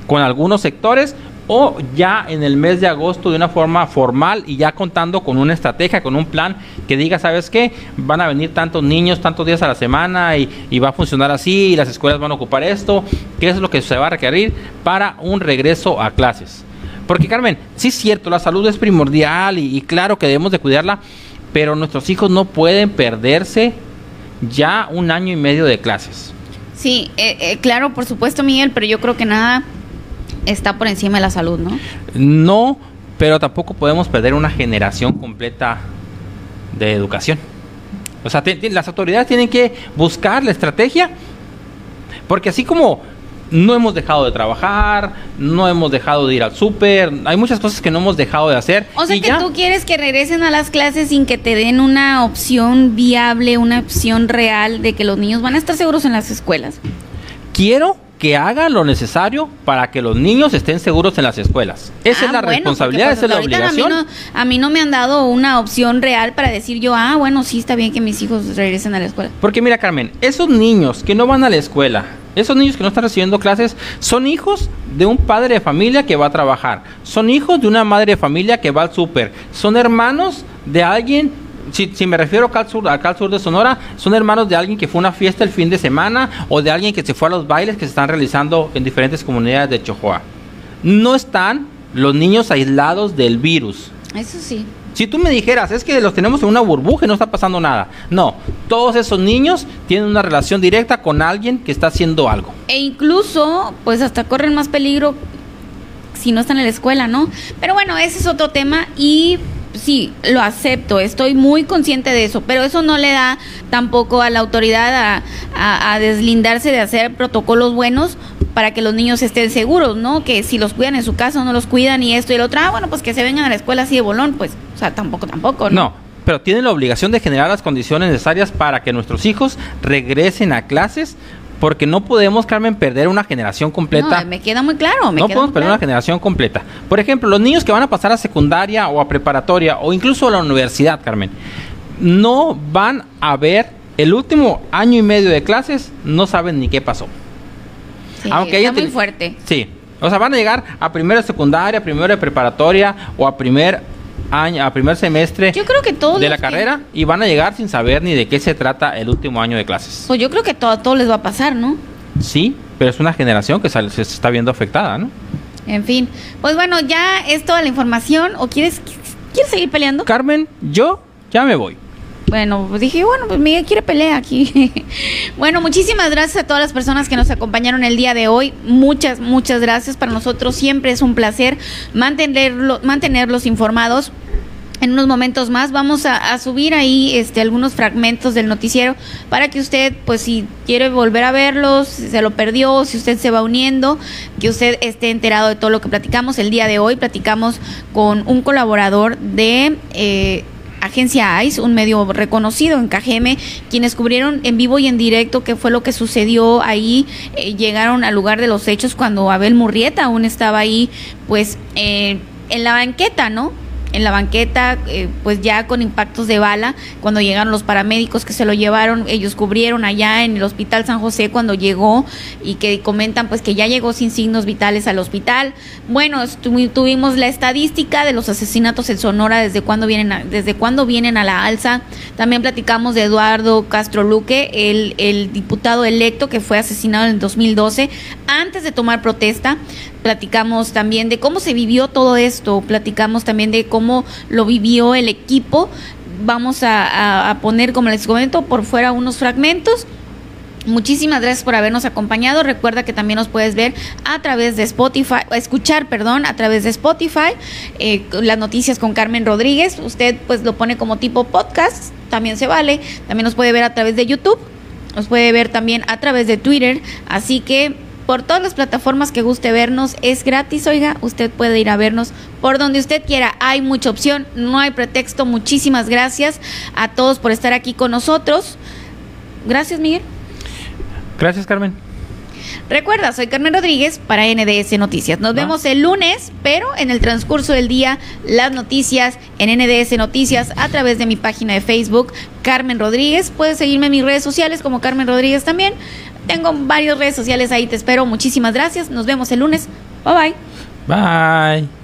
Speaker 4: con algunos sectores o ya en el mes de agosto de una forma formal y ya contando con una estrategia, con un plan que diga, ¿sabes qué? Van a venir tantos niños, tantos días a la semana y, va a funcionar así y las escuelas van a ocupar esto, qué es lo que se va a requerir para un regreso a clases. Porque Carmen, sí es cierto, la salud es primordial y, y claro que debemos de cuidarla, pero nuestros hijos no pueden perderse ya un año y medio de clases.
Speaker 1: Sí, eh, eh, claro, por supuesto, Miguel, pero yo creo que nada está por encima de la salud, ¿no?
Speaker 4: No, pero tampoco podemos perder una generación completa de educación. O sea, te- te- las autoridades tienen que buscar la estrategia, porque así como no hemos dejado de trabajar, no hemos dejado de ir al súper, hay muchas cosas que no hemos dejado de hacer.
Speaker 1: O sea que
Speaker 4: ya.
Speaker 1: tú quieres que regresen a las clases sin que te den una opción viable, una opción real de que los niños van a estar seguros en las escuelas.
Speaker 4: quiero que hagan lo necesario para que los niños estén seguros en las escuelas. Esa
Speaker 1: Ah,
Speaker 4: es la
Speaker 1: bueno,
Speaker 4: responsabilidad, esa es la obligación.
Speaker 1: A mí, no, a mí no me han dado una opción real para decir yo, ah, bueno, sí está bien que mis hijos regresen a la escuela.
Speaker 4: Porque mira, Carmen, esos niños que no van a la escuela, esos niños que no están recibiendo clases, son hijos de un padre de familia que va a trabajar, son hijos de una madre de familia que va al súper, son hermanos de alguien, si, si me refiero acá al, sur, acá al sur de Sonora, son hermanos de alguien que fue a una fiesta el fin de semana o de alguien que se fue a los bailes que se están realizando en diferentes comunidades de Chihuahua. No están los niños aislados del virus.
Speaker 1: Eso sí.
Speaker 4: Si tú me dijeras, es que los tenemos en una burbuja y no está pasando nada. No, todos esos niños tienen una relación directa con alguien que está haciendo algo.
Speaker 1: E incluso, pues hasta corren más peligro si no están en la escuela, ¿no? Pero bueno, ese es otro tema y sí, lo acepto, estoy muy consciente de eso, pero eso no le da tampoco a la autoridad a, deslindarse de hacer protocolos buenos para que los niños estén seguros, ¿no? Que si los cuidan en su casa o no los cuidan y esto y el otro, ah, bueno, pues que se vengan a la escuela así de bolón, pues, o sea, tampoco, tampoco, ¿no?
Speaker 4: No, pero tienen la obligación de generar las condiciones necesarias para que nuestros hijos regresen a clases, porque no podemos, Carmen, perder una generación completa.
Speaker 1: No, me queda muy claro, me
Speaker 4: no
Speaker 1: queda
Speaker 4: podemos perder
Speaker 1: claro.
Speaker 4: una generación completa. Por ejemplo, los niños que van a pasar a secundaria o a preparatoria o incluso a la universidad, Carmen, no van a ver el último año y medio de clases, no saben ni qué pasó.
Speaker 1: Sí,
Speaker 4: Aunque
Speaker 1: está muy fuerte.
Speaker 4: Sí. O sea, van a llegar a primero de secundaria, primero de preparatoria o a primer año, a primer semestre
Speaker 1: Yo creo que todos
Speaker 4: de la
Speaker 1: que-
Speaker 4: carrera y van a llegar sin saber ni de qué se trata el último año de clases.
Speaker 1: Pues yo creo que todo, a todos les va a pasar, ¿no?
Speaker 4: Sí, pero es una generación que sal- se está viendo afectada, ¿no?
Speaker 1: En fin, pues bueno, ya es toda la información. ¿O quieres, quieres seguir peleando?
Speaker 4: Carmen, yo ya me voy.
Speaker 1: Bueno, dije, bueno, pues Miguel quiere pelea aquí. bueno, muchísimas gracias a todas las personas que nos acompañaron el día de hoy. Muchas, muchas gracias. Para nosotros siempre es un placer mantenerlo, mantenerlos informados. En unos momentos más vamos a, a subir ahí este, algunos fragmentos del noticiero para que usted, pues si quiere volver a verlos, si se lo perdió, si usted se va uniendo, que usted esté enterado de todo lo que platicamos. El día de hoy platicamos con un colaborador de... eh, Agencia ICE, un medio reconocido en Cajeme, quienes cubrieron en vivo y en directo qué fue lo que sucedió ahí. Eh, llegaron al lugar de los hechos cuando Abel Murrieta aún estaba ahí, pues eh, en la banqueta, ¿no? En la banqueta, eh, pues ya con impactos de bala, cuando llegaron los paramédicos que se lo llevaron, ellos cubrieron allá en el Hospital San José cuando llegó y que comentan pues que ya llegó sin signos vitales al hospital. Bueno, tuvimos la estadística de los asesinatos en Sonora desde cuándo vienen a, desde cuándo vienen a la alza. También platicamos de Eduardo Castro Luque, el, el diputado electo que fue asesinado en el 2012 antes de tomar protesta. Platicamos también de cómo se vivió todo esto, platicamos también de cómo lo vivió el equipo. Vamos a, poner, como les comento, por fuera unos fragmentos. Muchísimas gracias por habernos acompañado. Recuerda que también nos puedes ver a través de Spotify, escuchar, perdón, a través de Spotify, eh, las noticias con Carmen Rodríguez. Usted pues lo pone como tipo podcast, también se vale. También nos puede ver a través de YouTube, nos puede ver también a través de Twitter. Así que por todas las plataformas que guste vernos. Es gratis, oiga, usted puede ir a vernos por donde usted quiera. Hay mucha opción, no hay pretexto. Muchísimas gracias a todos por estar aquí con nosotros. Gracias, Miguel.
Speaker 4: Gracias, Carmen.
Speaker 1: Recuerda, soy Carmen Rodríguez para NDS Noticias. Nos vemos el lunes, pero en el transcurso del día, las noticias en NDS Noticias a través de mi página de Facebook, Carmen Rodríguez. Puedes seguirme en mis redes sociales como Carmen Rodríguez también tengo varias redes sociales ahí, te espero. Muchísimas gracias. Nos vemos el lunes. Bye bye.
Speaker 4: Bye.